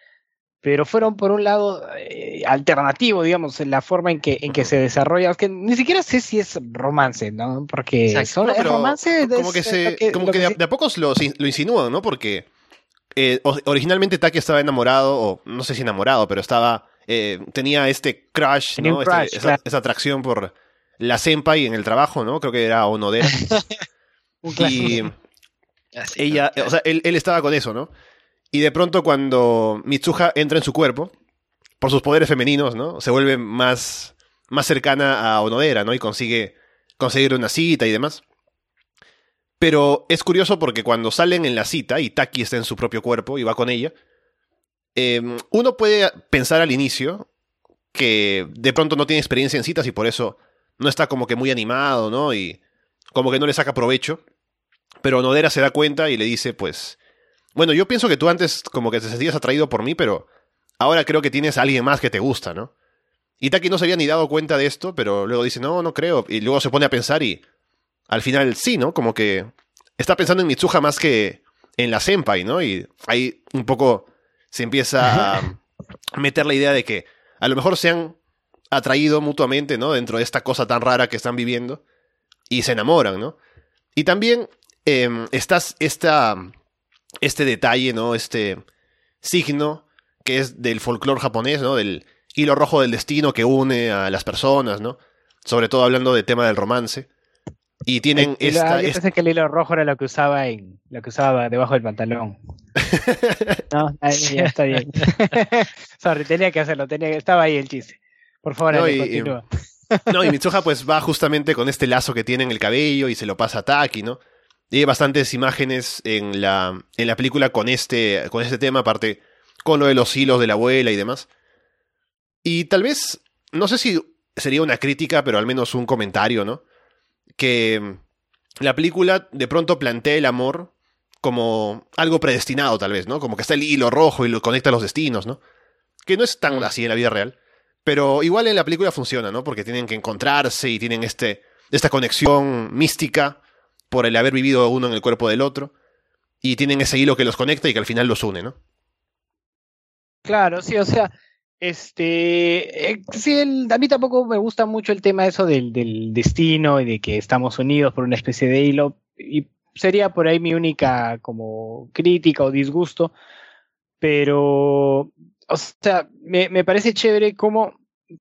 pero fueron por un lado eh, alternativo, digamos, en la forma en que, en que se desarrolla, que ni siquiera sé si es romance, ¿no? Porque son, romance. Como que, se, como que, de, a, pocos lo, lo, insinúan, ¿no? Porque eh, originalmente Taki estaba enamorado, o no sé si enamorado, pero estaba, eh, tenía este crush, ¿no? Este, esa, atracción por la senpai en el trabajo, ¿no? Creo que era Onodera. [laughs] y ella, o sea, él, estaba con eso, ¿no? Y de pronto cuando Mitsuha entra en su cuerpo, por sus poderes femeninos, ¿no? Se vuelve más, más cercana a Onodera, ¿no? Y consigue conseguir una cita y demás. Pero es curioso porque cuando salen en la cita y Taki está en su propio cuerpo y va con ella, em, uno puede pensar al inicio que de pronto no tiene experiencia en citas y por eso no está como que muy animado, ¿no? Y como que no le saca provecho. Pero Nodera se da cuenta y le dice, pues, bueno, yo pienso que tú antes como que te sentías atraído por mí, pero ahora creo que tienes a alguien más que te gusta, ¿no? Y Taki no se había ni dado cuenta de esto, pero luego dice, no, no creo. Y luego se pone a pensar y al final sí, ¿no? Como que está pensando en Mitsuha más que en la senpai, ¿no? Y ahí un poco se empieza a meter la idea de que a lo mejor se han atraído mutuamente, ¿no? Dentro de esta cosa tan rara que están viviendo y se enamoran, ¿no? Y también eh, estás esta, este detalle, ¿no? Este signo que es del folclore japonés, ¿no? Del hilo rojo del destino que une a las personas, ¿no? Sobre todo hablando del tema del romance. Y tienen esta. Yo pensé que el hilo rojo era lo que usaba en lo que usaba debajo del pantalón. [laughs] no, ya está bien. [laughs] Sorry, tenía que hacerlo, tenía estaba ahí el chiste. Por favor, continúa. No, y [laughs] Mitsuha pues va justamente con este lazo que tiene en el cabello y se lo pasa a Taki, ¿no? Y hay bastantes imágenes en la, en la película con este, con este tema, aparte con lo de los hilos de la abuela y demás. Y tal vez, no sé si sería una crítica, pero al menos un comentario, ¿no? Que la película de pronto plantea el amor como algo predestinado, tal vez, ¿no? Como que está el hilo rojo y lo conecta a los destinos, ¿no? Que no es tan así en la vida real. Pero igual en la película funciona, ¿no? Porque tienen que encontrarse y tienen este, esta conexión mística por el haber vivido uno en el cuerpo del otro. Y tienen ese hilo que los conecta y que al final los une, ¿no? Claro, sí, o sea, este, eh, sí, a mí tampoco me gusta mucho el tema eso del, del destino y de que estamos unidos por una especie de hilo. Y sería por ahí mi única como crítica o disgusto. Pero, o sea, me, me parece chévere cómo,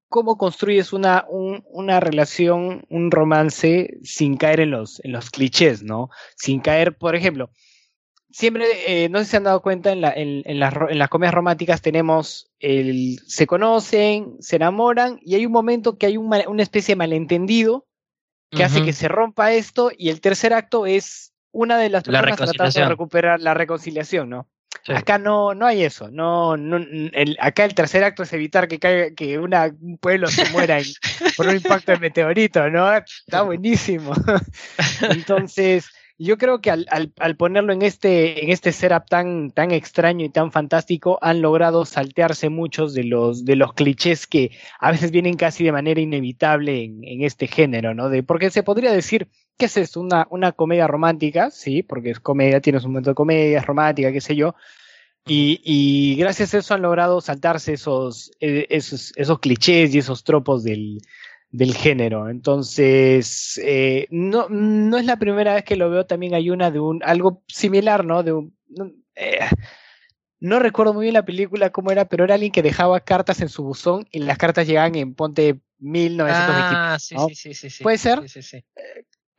cómo construyes una, un- una relación, un romance sin caer en los, en los clichés, ¿no? Sin caer, por ejemplo, siempre, eh, no sé si se han dado cuenta, en, la, en, en las, en las comedias románticas tenemos el, se conocen, se enamoran y hay un momento que hay un una especie de malentendido que hace que se rompa esto y el tercer acto es una de las La personas tratando de recuperar la reconciliación, ¿no? Acá no, no hay eso, no, no el- acá el tercer acto es evitar que caiga, que una, un pueblo se muera en- por un impacto de meteorito, ¿no? Está buenísimo. [laughs] Entonces, yo creo que al, ponerlo en este, en este setup tan, tan extraño y tan fantástico, han logrado saltearse muchos de los, de los clichés que a veces vienen casi de manera inevitable en, en este género, ¿no? De, porque se podría decir, ¿qué es esto? Una, una comedia romántica, sí, porque es comedia, tienes un momento de comedia, es romántica, qué sé yo. Y, y gracias a eso han logrado saltarse esos, eh, esos, esos clichés y esos tropos del, del género. Entonces, eh, no, no es la primera vez que lo veo, también hay una de un, algo similar, ¿no? De un, no, eh, no recuerdo muy bien la película cómo era, pero era alguien que dejaba cartas en su buzón y las cartas llegaban en ponte 1920. Ah, sí, ¿no? sí, sí, sí, sí. ¿Puede ser? Sí, sí, sí.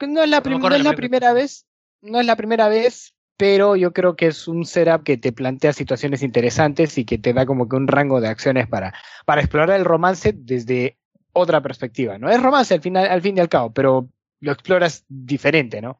No es la, No es la primera vez, no es la primera vez, pero yo creo que es un setup que te plantea situaciones interesantes y que te da como que un rango de acciones para, para explorar el romance desde otra perspectiva, ¿no? Es romance al final, al fin y al cabo, pero lo exploras diferente, ¿no?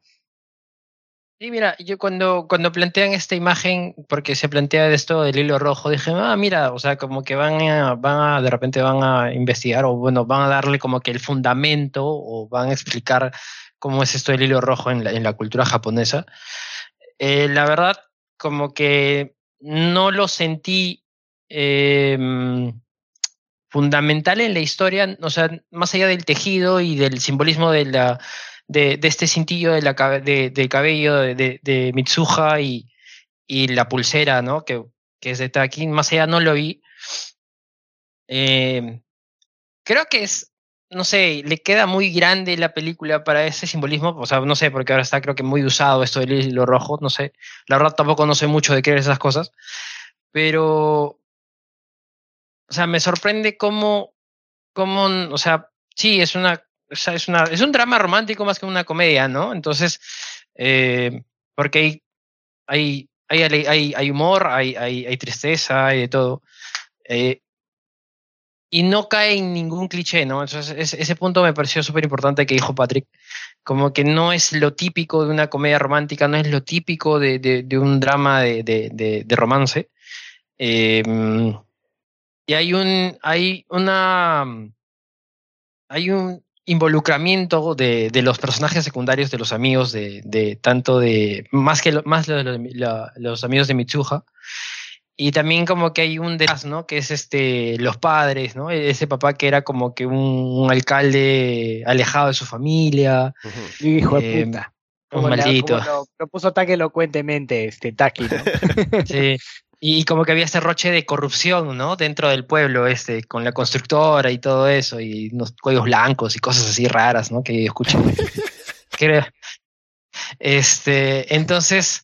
Sí, mira, yo cuando, cuando plantean esta imagen, porque se plantea esto del hilo rojo, dije, ah, mira, o sea, como que van a, van a, de repente van a investigar, o bueno, van a darle como que el fundamento, o van a explicar cómo es esto del hilo rojo en la, en cultura japonesa. Eh, la verdad, como que no lo sentí eh, fundamental en la historia, o sea, más allá del tejido y del simbolismo de la de, de este cintillo de la, de, del cabello de, de Mitsuha y, y la pulsera, ¿no? Que, que es de Taki, más allá no lo vi. Eh, creo que es, no sé, le queda muy grande la película para ese simbolismo, o sea, no sé, porque ahora está creo que muy usado esto del hilo rojo, no sé, la verdad tampoco no sé mucho de creer esas cosas, pero, o sea, me sorprende cómo, cómo, o sea, sí, es una, o sea, es una, es un drama romántico más que una comedia, ¿no? Entonces, eh, porque hay, hay, hay, hay, hay humor, hay, hay, hay tristeza, hay de todo. Eh, y no cae en ningún cliché, ¿no? Entonces, es- ese punto me pareció súper importante que dijo Patrick. Como que no es lo típico de una comedia romántica, no es lo típico de, de, de un drama de, de romance. Eh, y hay un, hay una, hay un involucramiento de, de los personajes secundarios, de los amigos, de, de tanto de, más que lo- más lo de los, la- los amigos de Mitsuha. Y también como que hay un detrás, ¿no? Que es este, los padres, ¿no? Ese papá que era como que un, un alcalde alejado de su familia, Y Hijo de Eh, puta. un Como la- maldito. como lo, lo puso tan elocuentemente este Taki, ¿no? [laughs] Sí. Y como que había ese roche de corrupción, ¿no? Dentro del pueblo, este, con la constructora y todo eso, y unos cuellos blancos y cosas así raras, ¿no? Que escuché. [laughs] Este, entonces,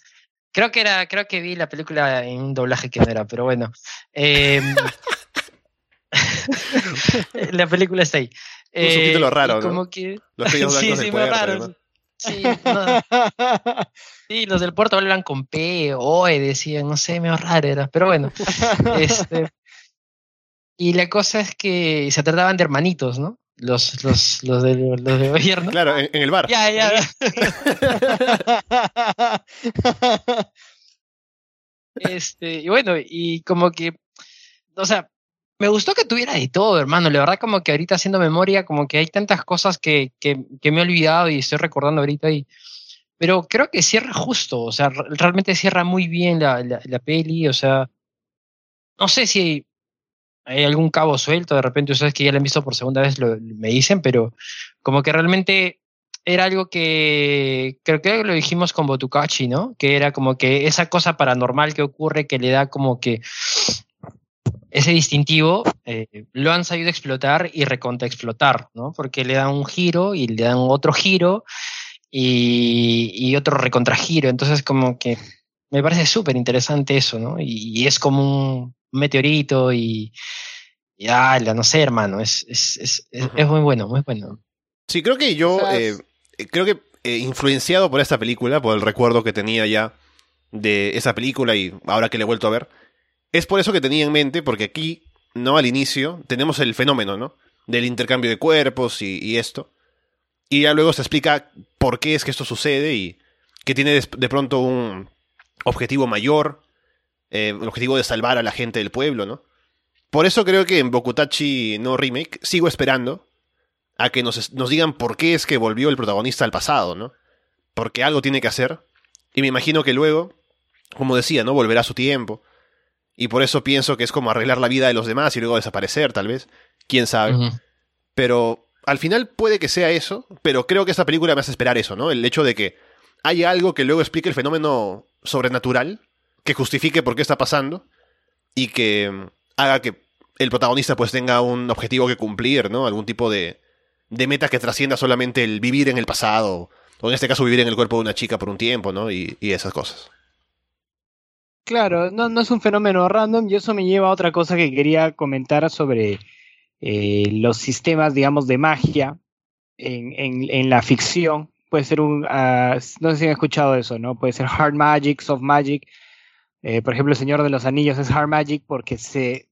creo que era, creo que vi la película en un doblaje que no era, pero bueno. Em, [laughs] [laughs] la película está ahí. Un subtítulo Eh, raro, como que Los cuellos sí, blancos sí, del puerto, raro. ¿no? Sí, no, Sí, los del puerto hablan con P, OE, decían, no sé, medio raro era, pero bueno. este, [laughs] y la cosa es que se trataban de hermanitos, ¿no? los, los, los, de, los de gobierno. Claro, en, en el bar. Ya, ya. [laughs] Este, y bueno, y como que, o sea, me gustó que tuviera de todo, hermano. La verdad, como que ahorita haciendo memoria, como que hay tantas cosas que, que, que me he olvidado y estoy recordando ahorita. Y, pero creo que cierra justo, o sea, realmente cierra muy bien la, la, la peli, o sea, no sé si hay algún cabo suelto, de repente ustedes que ya la han visto por segunda vez lo, me dicen, pero como que realmente era algo que creo que lo dijimos con Botucacci, ¿no? Que era como que esa cosa paranormal que ocurre que le da como que ese distintivo eh, lo han sabido explotar y recontra explotar, ¿no? Porque le dan un giro y le dan otro giro y, y otro recontragiro. Entonces, como que me parece súper interesante eso, ¿no? Y, y, es como un meteorito y. y ala, no sé, hermano, es, es, es, es, es muy bueno, muy bueno. Sí, creo que yo. Eh, creo que eh, influenciado por esta película, por el recuerdo que tenía ya de esa película y ahora que le he vuelto a ver, es por eso que tenía en mente, porque aquí, no al inicio, tenemos el fenómeno, ¿no? Del intercambio de cuerpos y, y esto. Y ya luego se explica por qué es que esto sucede y que tiene de, pronto un objetivo mayor, eh, el objetivo de salvar a la gente del pueblo, ¿no? Por eso creo que en Bokutachi no Remake sigo esperando a que nos, nos digan por qué es que volvió el protagonista al pasado, ¿no? Porque algo tiene que hacer. Y me imagino que luego, como decía, ¿no? Volverá a su tiempo. Y por eso pienso que es como arreglar la vida de los demás y luego desaparecer, tal vez. Quién sabe. Uh -huh. Pero al final puede que sea eso, pero creo que esta película me hace esperar eso, ¿no? El hecho de que haya algo que luego explique el fenómeno sobrenatural, que justifique por qué está pasando y que mm, haga que el protagonista pues tenga un objetivo que cumplir, ¿no? Algún tipo de, de meta que trascienda solamente el vivir en el pasado, o en este caso vivir en el cuerpo de una chica por un tiempo, ¿no? Y, y esas cosas. Claro, no, no es un fenómeno random y eso me lleva a otra cosa que quería comentar sobre eh, los sistemas, digamos, de magia en, en, en la ficción. Puede ser un, uh, no sé si han escuchado eso, ¿no? Puede ser hard magic, soft magic. Eh, por ejemplo, el Señor de los Anillos es hard magic porque se,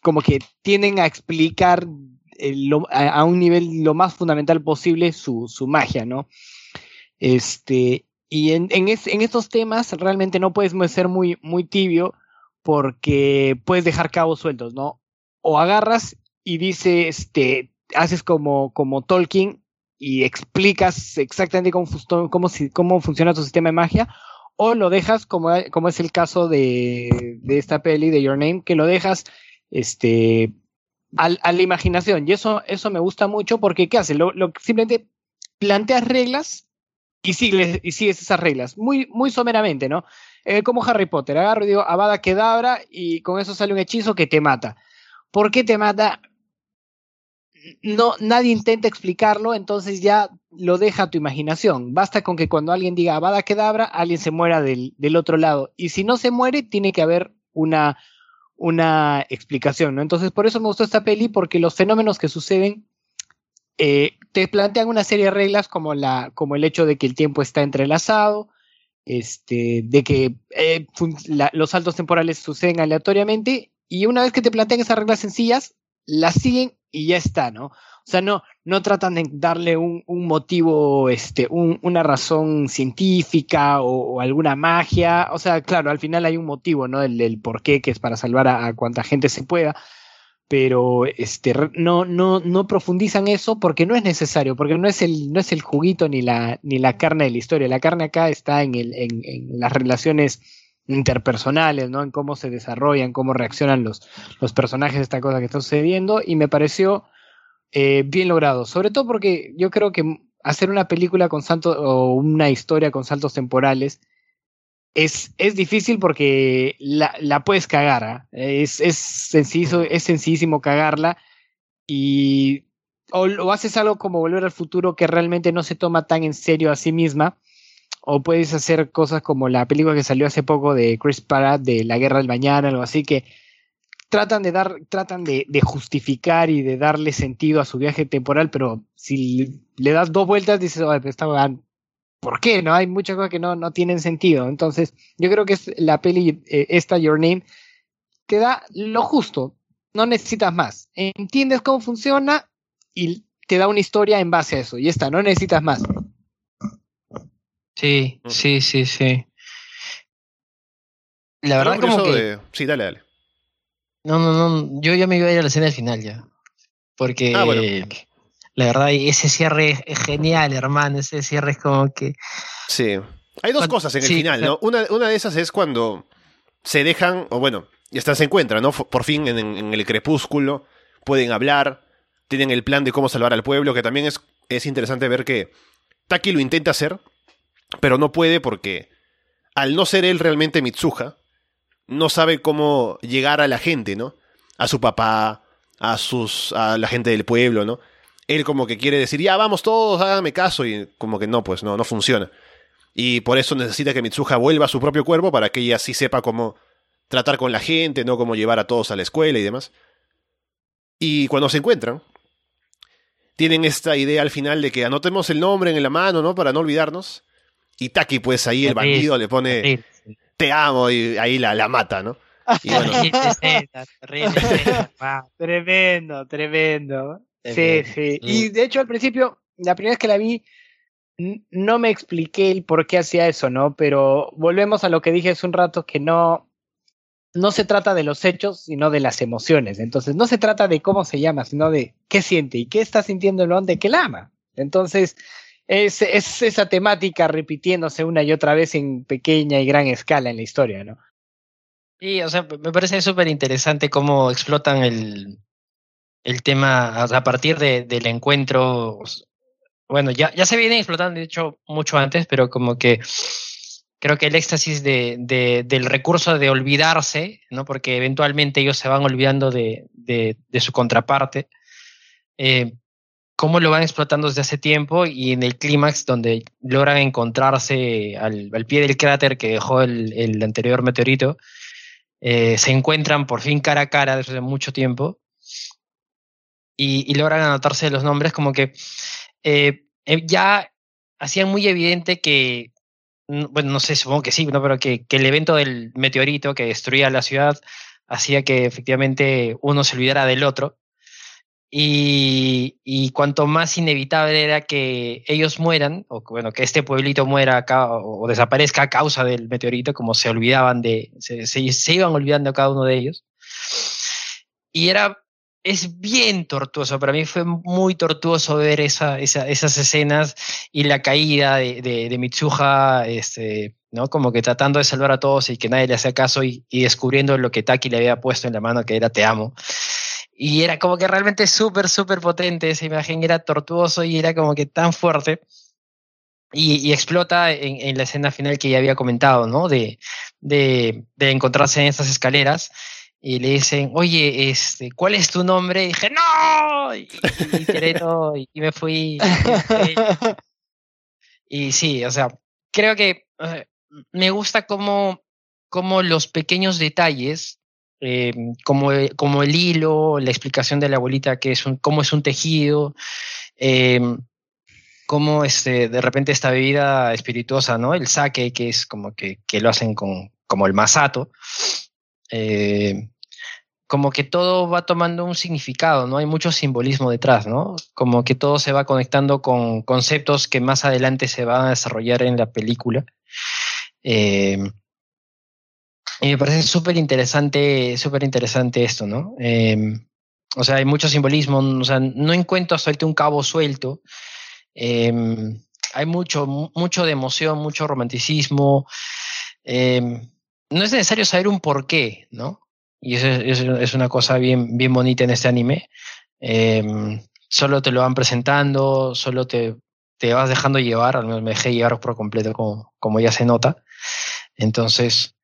como que tienden a explicar eh, a, a, un nivel lo más fundamental posible su, su magia, ¿no? Este, y en, en, es, en, estos temas realmente no puedes ser muy, muy tibio porque puedes dejar cabos sueltos, ¿no? O agarras y dices, este, haces como, como Tolkien y explicas exactamente cómo, cómo, cómo funciona tu sistema de magia, o lo dejas como, como es el caso de, de esta peli de Your Name, que lo dejas este, a, a, la imaginación. Y eso, eso me gusta mucho porque, ¿qué hace? Lo, lo, simplemente planteas reglas y sigues, y sigues esas reglas, muy, muy someramente, ¿no? Eh, como Harry Potter, agarro y digo Avada Kedavra y con eso sale un hechizo que te mata. ¿Por qué te mata? No, nadie intenta explicarlo, entonces ya lo deja a tu imaginación. Basta con que cuando alguien diga Avada Kedavra, alguien se muera del, del otro lado. Y si no se muere, tiene que haber una, una explicación, ¿no? Entonces, por eso me gustó esta peli, porque los fenómenos que suceden eh, te plantean una serie de reglas como, la, como el hecho de que el tiempo está entrelazado, este, de que eh, la, los saltos temporales suceden aleatoriamente, y una vez que te plantean esas reglas sencillas, las siguen y ya está, ¿no? O sea, no, no tratan de darle un, un motivo, este, un, una razón científica o, alguna magia. O sea, claro, al final hay un motivo, ¿no? El, el por qué, que es para salvar a, a cuanta gente se pueda pero este no no no profundizan eso porque no es necesario porque no es el no es el juguito ni la ni la carne de la historia. La carne acá está en el en, en las relaciones interpersonales no en cómo se desarrollan cómo reaccionan los los personajes a esta cosa que está sucediendo y me pareció eh, bien logrado. Sobre todo porque yo creo que hacer una película con saltos o una historia con saltos temporales es, es difícil porque la, la puedes cagar. ¿eh? Es, es, sencillo, es sencillísimo cagarla. Y o, o, haces algo como Volver al Futuro que realmente no se toma tan en serio a sí misma. O puedes hacer cosas como la película que salió hace poco de Chris Pratt de La Guerra del Mañana, algo así que tratan de dar, tratan de, de justificar y de darle sentido a su viaje temporal, pero si le das dos vueltas dices, oh, esta ¿por qué? No hay muchas cosas que no, no tienen sentido. Entonces, yo creo que es la peli, eh, esta Your Name, te da lo justo. No necesitas más. Entiendes cómo funciona y te da una historia en base a eso. Y está, no necesitas más. Sí, Mm. sí, sí, sí. La verdad como que... de- Sí, dale, dale. No, no, no, yo ya me iba a ir a la escena del final ya. Porque Ah, bueno. La verdad, ese cierre es genial, hermano. Ese cierre es como que. Sí. Hay dos Cuando- cosas en el sí, final, ¿no? Una, una de esas es cuando se dejan, o bueno, y hasta se encuentran, ¿no? Por fin en, en el crepúsculo, pueden hablar, tienen el plan de cómo salvar al pueblo, que también es, es interesante ver que Taki lo intenta hacer, pero no puede porque al no ser él realmente Mitsuha, no sabe cómo llegar a la gente, ¿no? A su papá, a sus a la gente del pueblo, ¿no? Él como que quiere decir, "Ya vamos todos, háganme caso" y como que no, pues no no funciona. Y por eso necesita que Mitsuha vuelva a su propio cuerpo para que ella sí sepa cómo tratar con la gente, no cómo llevar a todos a la escuela y demás. Y cuando se encuentran, tienen esta idea al final de que anotemos el nombre en la mano, ¿no? Para no olvidarnos. Y Taki, pues ahí el bandido le pone te amo y ahí la, la mata, ¿no? Y bueno. [laughs] Tremendo, tremendo. Sí, sí. sí. Y de hecho, al principio, la primera vez que la vi, no me expliqué el por qué hacía eso, ¿no? Pero volvemos a lo que dije hace un rato, que no, no se trata de los hechos, sino de las emociones. Entonces, no se trata de cómo se llama, sino de qué siente y qué está sintiendo el hombre que la ama. Entonces, es, es esa temática repitiéndose una y otra vez en pequeña y gran escala en la historia, ¿no? Sí, o sea, me parece súper interesante cómo explotan el, el tema a partir de, del encuentro. Bueno, ya, ya se viene explotando, de hecho, mucho antes, pero como que creo que el éxtasis de, de- del recurso de olvidarse, ¿no? Porque eventualmente ellos se van olvidando de, de, su contraparte. eh, cómo lo van explotando desde hace tiempo y en el clímax donde logran encontrarse al, al pie del cráter que dejó el, el anterior meteorito, eh, se encuentran por fin cara a cara después de mucho tiempo y, y logran anotarse los nombres como que eh, eh, ya hacían muy evidente que, bueno, no sé, supongo que sí, ¿no? pero que, el evento del meteorito que destruía la ciudad hacía que efectivamente uno se olvidara del otro. Y, cuanto más inevitable era que ellos mueran, o bueno, que este pueblito muera acá, o, desaparezca a causa del meteorito, como se olvidaban de, se, se iban olvidando cada uno de ellos. Y era, es bien tortuoso, para mí fue muy tortuoso ver esa, esa, esas escenas y la caída de, de, de este, ¿no? Como que tratando de salvar a todos y que nadie le hacía caso y, descubriendo lo que Taki le había puesto en la mano, que era te amo. Y era como que realmente súper, súper potente esa imagen, era tortuoso y era como que tan fuerte. Y, explota en, la escena final que ya había comentado, ¿no? De, de, encontrarse en estas escaleras y le dicen, oye, este, ¿cuál es tu nombre? Y dije, ¡No! Y, y, me fui. [laughs] Y, sí, o sea, creo que me gusta como, como los pequeños detalles eh, como, como, el hilo, la explicación de la abuelita que es un, cómo es un tejido, eh, cómo este, de repente esta bebida espirituosa, ¿no? El sake, que es como que, que lo hacen con, como el masato, eh, como que todo va tomando un significado, ¿no? Hay mucho simbolismo detrás, ¿no? Como que todo se va conectando con conceptos que más adelante se van a desarrollar en la película. Eh, y me parece súper interesante, súper interesante esto, ¿no? Eh, o sea, hay mucho simbolismo, o sea, no encuentro suelto un cabo suelto. Hay mucho, mucho de emoción, mucho romanticismo. No es necesario saber un porqué, ¿no? Y eso es, una cosa bien, bien bonita en este anime. Eh, solo te lo van presentando, solo te, te vas dejando llevar, al menos me dejé llevar por completo, como, como ya se nota. Entonces,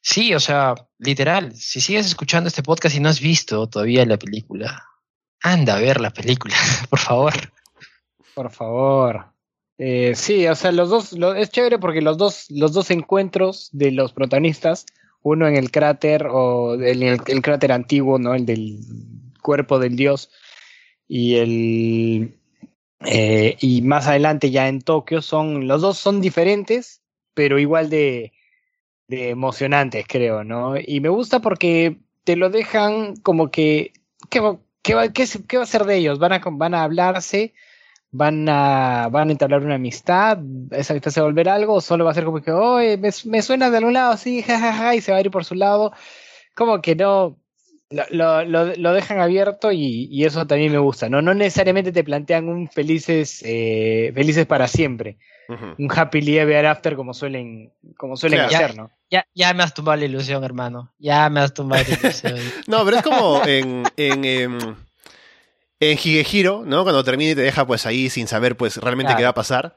Sí, o sea, literal, si sigues escuchando este podcast y no has visto todavía la película, anda a ver la película, [laughs] por favor. Por favor. Eh, sí, o sea, los dos, es chévere porque los dos, los dos encuentros de los protagonistas, uno en el cráter o el, el, cráter antiguo, ¿no? El del cuerpo del dios, y el eh, y más adelante ya en Tokio son, los dos son diferentes, pero igual de, de emocionantes, creo, ¿no? Y me gusta porque te lo dejan como que, que ¿qué va, qué, qué va a ser de ellos? ¿Van a, van a hablarse? ¿Van a, ¿Van a entablar una amistad? ¿Esa amistad se va a volver algo? ¿O solo va a ser como que, oye, me, me suena de algún lado, sí, [laughs] jajaja, y se va a ir por su lado? Como que no, lo, lo, lo, dejan abierto y, y, eso también me gusta, ¿no? No necesariamente te plantean un felices, eh, felices para siempre. Uh -huh. Un happy ever after como suelen, como suelen claro. hacer, ¿no? Ya, ya me has tumbado la ilusión, hermano. Ya me has tumbado la ilusión. [laughs] no, pero es como en, en, en, en Higehiro, ¿no? Cuando termina y te deja pues ahí sin saber pues realmente claro. qué va a pasar.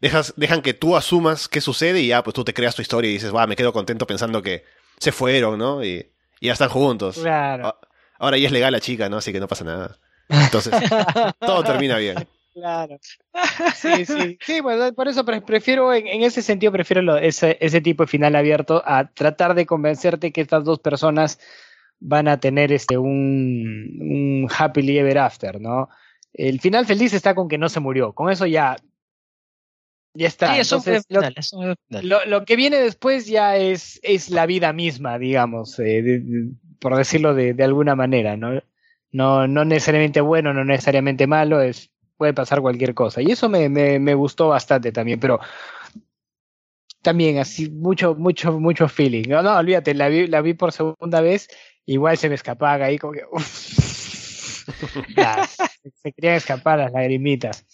Dejas, dejan que tú asumas qué sucede y ya pues tú te creas tu historia y dices, va, me quedo contento pensando que se fueron, ¿no? Y, y ya están juntos. Claro. Ahora ya es legal la chica, ¿no? Así que no pasa nada. Entonces, [laughs] todo termina bien. Claro. Sí, sí. Sí, bueno, por eso prefiero, en, en ese sentido, prefiero lo, ese, ese tipo de final abierto a tratar de convencerte que estas dos personas van a tener este un, un happily ever after, ¿no? El final feliz está con que no se murió. Con eso ya. Ya está. Sí, eso Entonces, fue final, eso. Lo, lo, que viene después ya es, es la vida misma, digamos, eh, de, de, por decirlo de, de alguna manera, ¿no? No, no necesariamente bueno, no necesariamente malo, es puede pasar cualquier cosa. Y eso me, me, me, gustó bastante también, pero también así, mucho, mucho, mucho feeling. No, no, olvídate, la vi, la vi por segunda vez, igual se me escapaba ahí como que... [laughs] las, [laughs] se querían escapar las lagrimitas.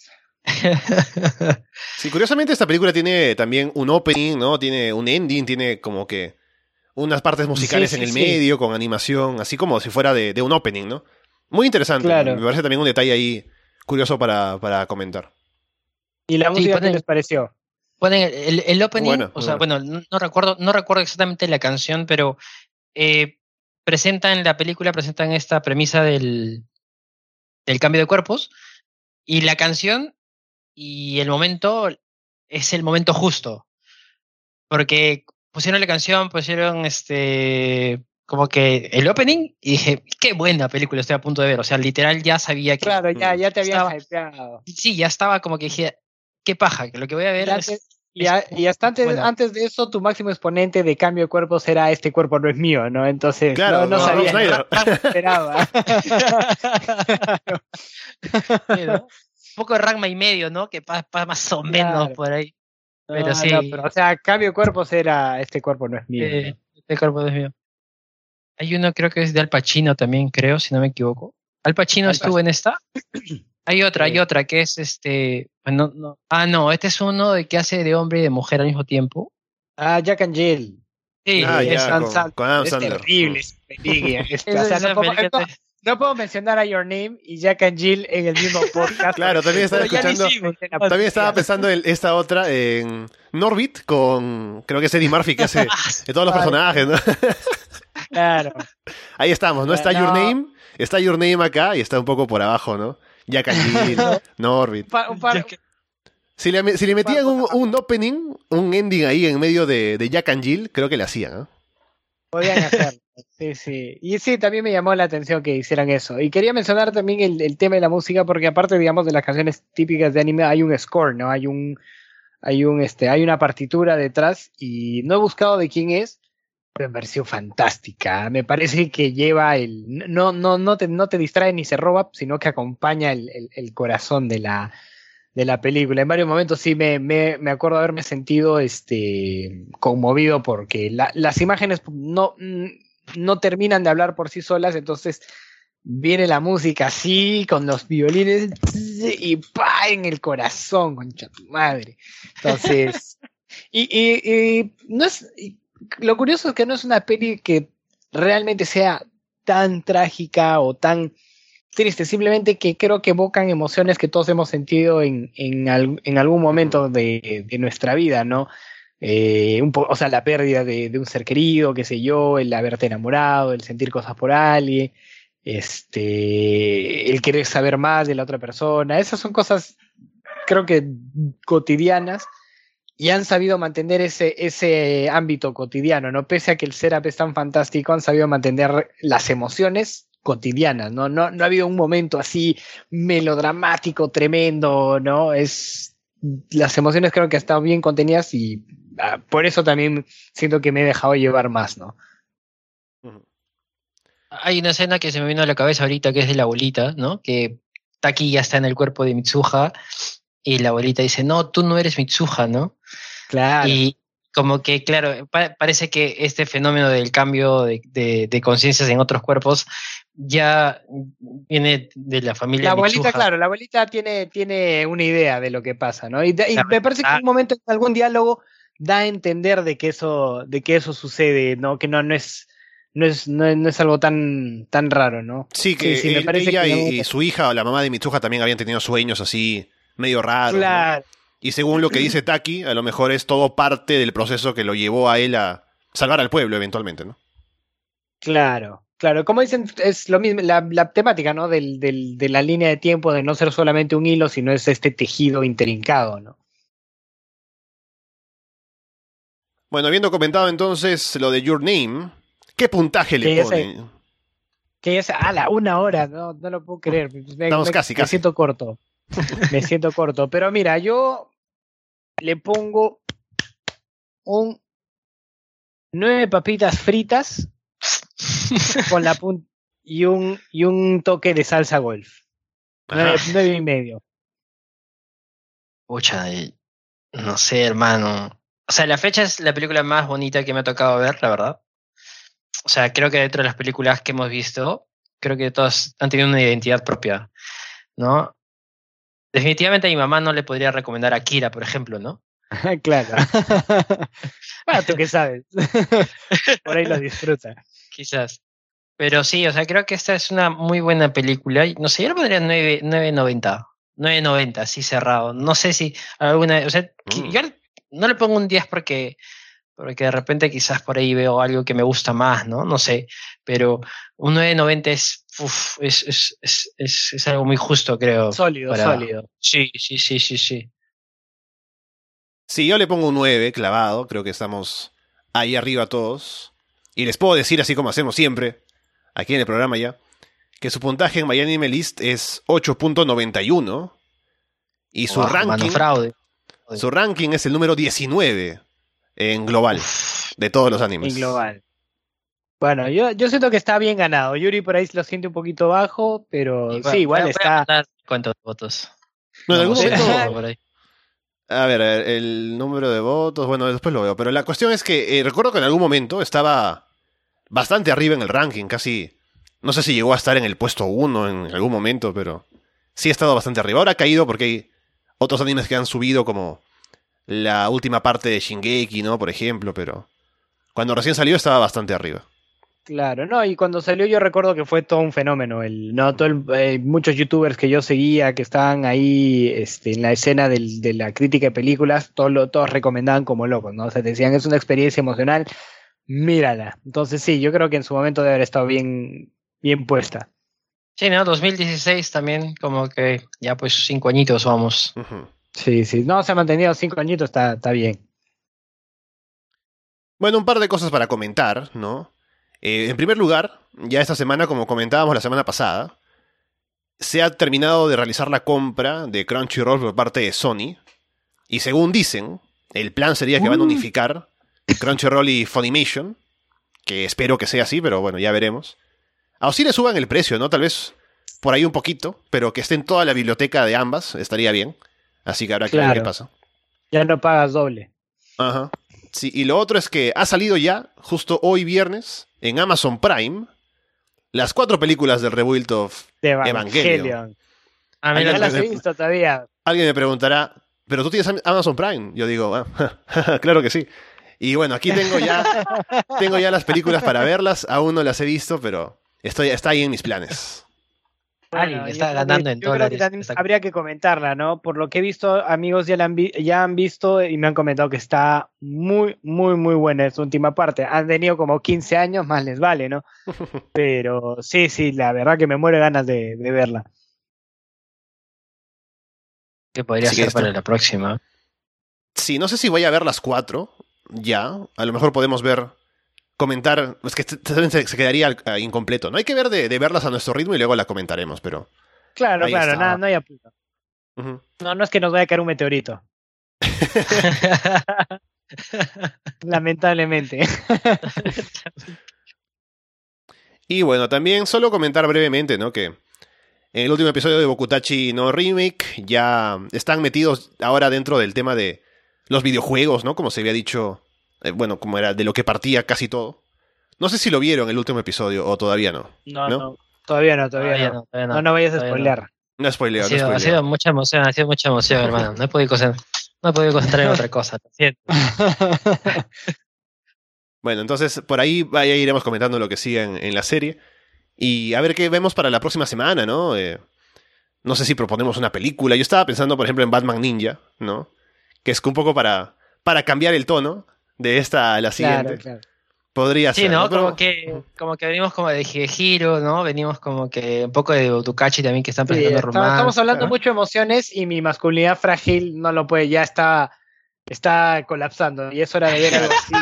Sí, curiosamente esta película tiene también un opening, ¿no? Tiene un ending, tiene como que unas partes musicales sí, sí, en el sí. medio con animación, así como si fuera de, de un opening, ¿no? Muy interesante. Claro. Me parece también un detalle ahí curioso para, para comentar. ¿Y la música qué les pareció? Ponen el, el opening, bueno, o sea, bueno, no, no, recuerdo, no recuerdo exactamente la canción, pero eh, presentan la película, presentan esta premisa del, del cambio de cuerpos, y la canción y el momento es el momento justo. Porque pusieron la canción, pusieron este como que el opening y dije, qué buena película estoy a punto de ver. O sea, literal ya sabía que. Claro, ya, ya te había estaba, Sí, ya estaba como que dije, qué paja, que lo que voy a ver y es. Antes, y, a, y, hasta antes, bueno. antes de eso, tu máximo exponente de cambio de cuerpos era este cuerpo no es mío, ¿no? Entonces, claro, no, no, no sabía. No, esperaba. [laughs] Un poco de ragma y medio, ¿no? Que pasa más o menos claro. por ahí. Pero sí. Pero, o sea, cambio de cuerpos era este cuerpo no es mío. Eh, este cuerpo no es mío. Hay uno, creo que es de Al Pacino también, creo, si no me equivoco. Al Pacino Al estuvo en esta. [clears throat] Hay otra, hay otra que es este. No, no. Ah, no, este es uno de que hace de hombre y de mujer al mismo tiempo. Ah, Jack and Jill. Sí, ah, es, ya, con, con Adam es terrible. [laughs] Es o sea, no, puedo, no, no, puedo, mencionar a Your Name y Jack and Jill en el mismo [laughs] podcast. claro, también estaba escuchando. También estaba pensando en esta otra, en Norbit, con. Creo que es Eddie Murphy, que hace [laughs] de todos los personajes, ¿no? Claro. Ahí estamos, ¿no? Está. Your Name, está Your Name acá y está un poco por abajo, ¿no? Jack and Jill, Norbit. Par, si, le, si le, metían un, un, opening, un ending ahí en medio de, de Jack and Jill, creo que le hacían, ¿no? Podían hacerlo. Sí, sí. Y sí, también me llamó la atención que hicieran eso. Y quería mencionar también el, el, tema de la música, porque aparte, digamos, de las canciones típicas de anime, hay un score, ¿no? Hay un, hay un, este, hay una partitura detrás y no he buscado de quién es, me pareció fantástica. Me parece que lleva el, no, no, no te, no te distrae ni se roba, sino que acompaña el, el, el corazón de la, de la película. En varios momentos sí me, me, me acuerdo haberme sentido este, conmovido porque la, las imágenes no, no terminan de hablar por sí solas, entonces viene la música así, con los violines y pa en el corazón, concha tu madre. Entonces, [laughs] y, y, y, no es, y lo curioso es que no es una peli que realmente sea tan trágica o tan triste, simplemente que creo que evocan emociones que todos hemos sentido en, en, al, en algún momento de, de, nuestra vida, ¿no? Eh, o sea, la pérdida de, de, un ser querido, qué sé yo, el haberte enamorado, el sentir cosas por alguien, este, el querer saber más de la otra persona, esas son cosas, creo que cotidianas, y han sabido mantener ese, ese ámbito cotidiano, ¿no? Pese a que el setup es tan fantástico, han sabido mantener las emociones cotidianas, ¿no? No, ha habido un momento así melodramático, tremendo, ¿no? Es, las emociones creo que han estado bien contenidas y ah, por eso también siento que me he dejado llevar más, ¿no? hay una escena que se me vino a la cabeza ahorita que es de la abuelita, ¿no? Que Taki ya está en el cuerpo de Mitsuha y la abuelita dice, no, tú no eres Mitsuha, ¿no? Claro. Y como que, claro, pa- parece que este fenómeno del cambio de, de, de conciencias en otros cuerpos ya viene de la familia La abuelita, Mitsuha. claro, la abuelita tiene, tiene una idea de lo que pasa, ¿no? Y, me parece que en un momento, en algún diálogo, da a entender de que eso, de que eso sucede, ¿no? Que no, no es, no es, no es, no es algo tan, tan raro, ¿no? Sí, que Sí, sí, me él- parece ella que y, no- y su hija o la mamá de Mitsuha también habían tenido sueños así medio. Claro, Y según lo que dice Taki, a lo mejor es todo parte del proceso que lo llevó a él a salvar al pueblo eventualmente, ¿no? claro, claro. Como dicen, es lo mismo, la, la temática, ¿no? Del, del, de la línea de tiempo de no ser solamente un hilo, sino es este tejido intrincado, ¿no? Bueno, habiendo comentado entonces lo de Your Name, ¿qué puntaje le pone? Que es a la una hora, no, no lo puedo creer. Me, Estamos me- casi, me casi. siento corto. Me siento corto. Pero mira, yo le pongo un nueve papitas fritas con la punta y un y un toque de salsa golf. Nueve, y medio. Pucha, no sé, hermano. O sea, la fecha es la película más bonita que me ha tocado ver, la verdad. O sea, creo que dentro de las películas que hemos visto, creo que todas han tenido una identidad propia, ¿no? Definitivamente a mi mamá no le podría recomendar a Kira, por ejemplo, ¿no? [laughs] claro. [laughs] bueno, tú qué sabes. [laughs] Por ahí lo disfruta. Quizás. Pero sí, o sea, creo que esta es una muy buena película. No sé, yo le pondría 9, 9.90. 9.90, así cerrado. No sé si alguna. O sea, qui- Mm. yo no le pongo un 10 porque, porque de repente quizás por ahí veo algo que me gusta más, ¿no? No sé. Pero un 9.90 es, uf, es, es, es, es, es algo muy justo, creo. Sólido, para- sólido. Sí, sí, sí, sí, sí. Sí, yo le pongo un 9 clavado, creo que estamos ahí arriba todos. Y les puedo decir, así como hacemos siempre, aquí en el programa ya, que su puntaje en My Anime List es 8.91 y su mano, ranking, fraude. su ranking es el número 19 en global de todos los animes. En global. Bueno, yo, yo siento que está bien ganado. Yuri por ahí lo siente un poquito bajo, pero bueno, sí, igual voy a- está. cuántos votos. No, en algún momento- por ahí. A ver, a ver, el número de votos, bueno, después lo veo. Pero la cuestión es que eh, recuerdo que en algún momento estaba bastante arriba en el ranking, casi. No sé si llegó a estar en el puesto 1 en algún momento, pero sí ha estado bastante arriba. Ahora ha caído porque hay otros animes que han subido, como la última parte de Shingeki, ¿no? Por ejemplo, pero cuando recién salió estaba bastante arriba. Claro, no, y cuando salió yo recuerdo que fue todo un fenómeno. El, no, todo el- eh, muchos youtubers que yo seguía que estaban ahí este, en la escena del- de la crítica de películas, todos, lo- todos recomendaban como locos, ¿no? O sea, decían, es una experiencia emocional, mírala. Entonces sí, yo creo que en su momento debe haber estado bien, bien puesta. Sí, ¿no? 2016 también, como que ya pues cinco añitos vamos. Sí, sí, no, se ha mantenido cinco añitos, está, está bien. Bueno, un par de cosas para comentar, ¿no? Eh, en primer lugar, ya esta semana, como comentábamos la semana pasada, se ha terminado de realizar la compra de Crunchyroll por parte de Sony. Y según dicen, el plan sería que van a Uh. unificar Crunchyroll y Funimation. Que espero que sea así, pero bueno, ya veremos. A sí le suban el precio, ¿no? Tal vez por ahí un poquito, pero que esté en toda la biblioteca de ambas, estaría bien. Así que habrá que ver Claro. qué pasa. Ya no pagas doble. Ajá. Sí, y lo otro es que ha salido ya, justo hoy viernes, en Amazon Prime, las cuatro películas del Rebuild of De Evangelion. Mira, Ya la las he visto todavía. Alguien me preguntará, ¿pero tú tienes Am- Amazon Prime? Yo digo, "Ah, [laughs] claro que sí. Y bueno, aquí tengo ya, [laughs] tengo ya las películas para verlas, aún no las he visto, pero estoy, está ahí en mis planes. Yo está creo ganando que- en que dólares habría que comentarla, ¿no? Por lo que he visto, amigos ya, la han, vi- ya han visto y me han comentado que está muy, muy, muy buena esta última parte. Han tenido como 15 años, más les vale, ¿no? [laughs] Pero sí, sí, la verdad que me muero ganas de, de verla. que podría ser esto- para la próxima. Sí, no sé si voy a ver las cuatro ya. A lo mejor podemos ver, comentar. Es que se, quedaría eh, incompleto. No hay que ver de, de verlas a nuestro ritmo y luego la comentaremos, pero. Claro, Ahí claro, nada, no hay apuro. No, no es que nos vaya a caer un meteorito, [laughs] lamentablemente. Y bueno, también solo comentar brevemente, ¿no? Que en el último episodio de Bokutachi no Remake ya están metidos ahora dentro del tema de los videojuegos, ¿no? Como se había dicho, eh, bueno, como era de lo que partía casi todo. No sé si lo vieron el último episodio o todavía no. No, no. Todavía no, todavía, no. no. no. vayas a spoilear. No ha spoileo, ha sido, no ha sido mucha emoción, ha sido mucha emoción, hermano. No he podido concentrar, no he podido concentrar en otra cosa, lo siento. [laughs] Bueno, entonces por ahí ya iremos comentando lo que sigue en, la serie. Y a ver qué vemos para la próxima semana, ¿no? Eh, no sé si proponemos una película. Yo estaba pensando, por ejemplo, en Batman Ninja, ¿no? Que es un poco para, para cambiar el tono de esta a la siguiente. Claro, claro. Podría ser. Sí, ¿no? Como, que, como que venimos como de Giro, ¿no? Venimos como que un poco de Ducachi también que están presentando sí, Estamos hablando mucho de emociones y mi masculinidad frágil no lo puede, ya está, está colapsando. Y es hora de ver algo así.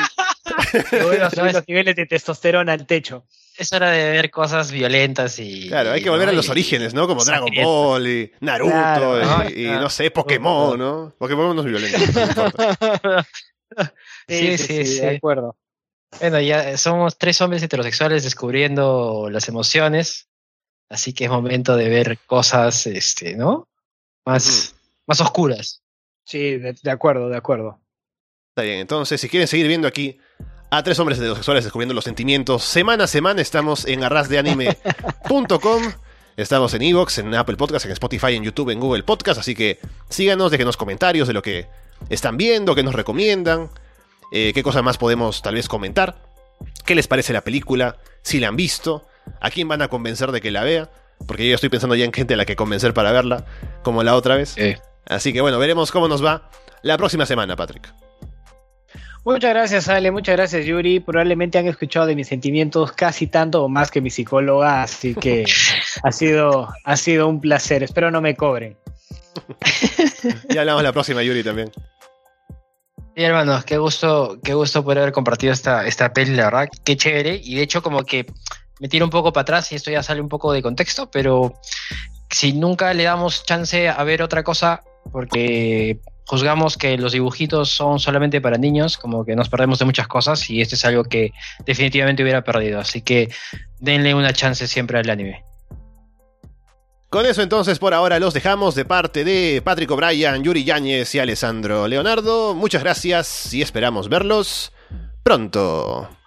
[laughs] los niveles de testosterona al techo. Es hora de ver cosas violentas y. Claro, hay que volver a los orígenes, ¿no? Como Dragon Ball y Naruto y, no sé, Pokémon, ¿no? Pokémon no es violento. [laughs] [laughs] sí, sí, sí, de acuerdo. Bueno, ya somos tres hombres heterosexuales descubriendo las emociones, así que es momento de ver cosas, este, ¿no? Más, más oscuras. Sí, de acuerdo, de acuerdo. Está bien, entonces, si quieren seguir viendo aquí a tres hombres heterosexuales descubriendo los sentimientos. Semana a semana estamos en arrasdeanime.com. Estamos en Evox, en Apple Podcast, en Spotify, en YouTube, en Google Podcast. Así que síganos, déjenos comentarios de lo que están viendo, qué nos recomiendan, eh, qué cosas más podemos tal vez comentar, qué les parece la película, si la han visto, a quién van a convencer de que la vea. Porque yo estoy pensando ya en gente a la que convencer para verla, como la otra vez. Así que bueno, veremos cómo nos va la próxima semana, Patrick. Muchas gracias, Ale. Muchas gracias, Yuri. Probablemente han escuchado de mis sentimientos casi tanto o más que mi psicóloga, así que [laughs] ha sido, ha sido un placer. Espero no me cobren. [laughs] ya hablamos la próxima, Yuri, también. Hermanos, qué gusto, qué gusto poder haber compartido esta, esta peli, la verdad, qué chévere. Y de hecho, como que me tiro un poco para atrás y esto ya sale un poco de contexto, pero si nunca le damos chance a ver otra cosa, porque juzgamos que los dibujitos son solamente para niños, como que nos perdemos de muchas cosas y este es algo que definitivamente hubiera perdido. Así que denle una chance siempre al anime. Con eso entonces por ahora los dejamos de parte de Patrick O'Brien, Yuri Yáñez y Alessandro Leonardo. Muchas gracias y esperamos verlos pronto.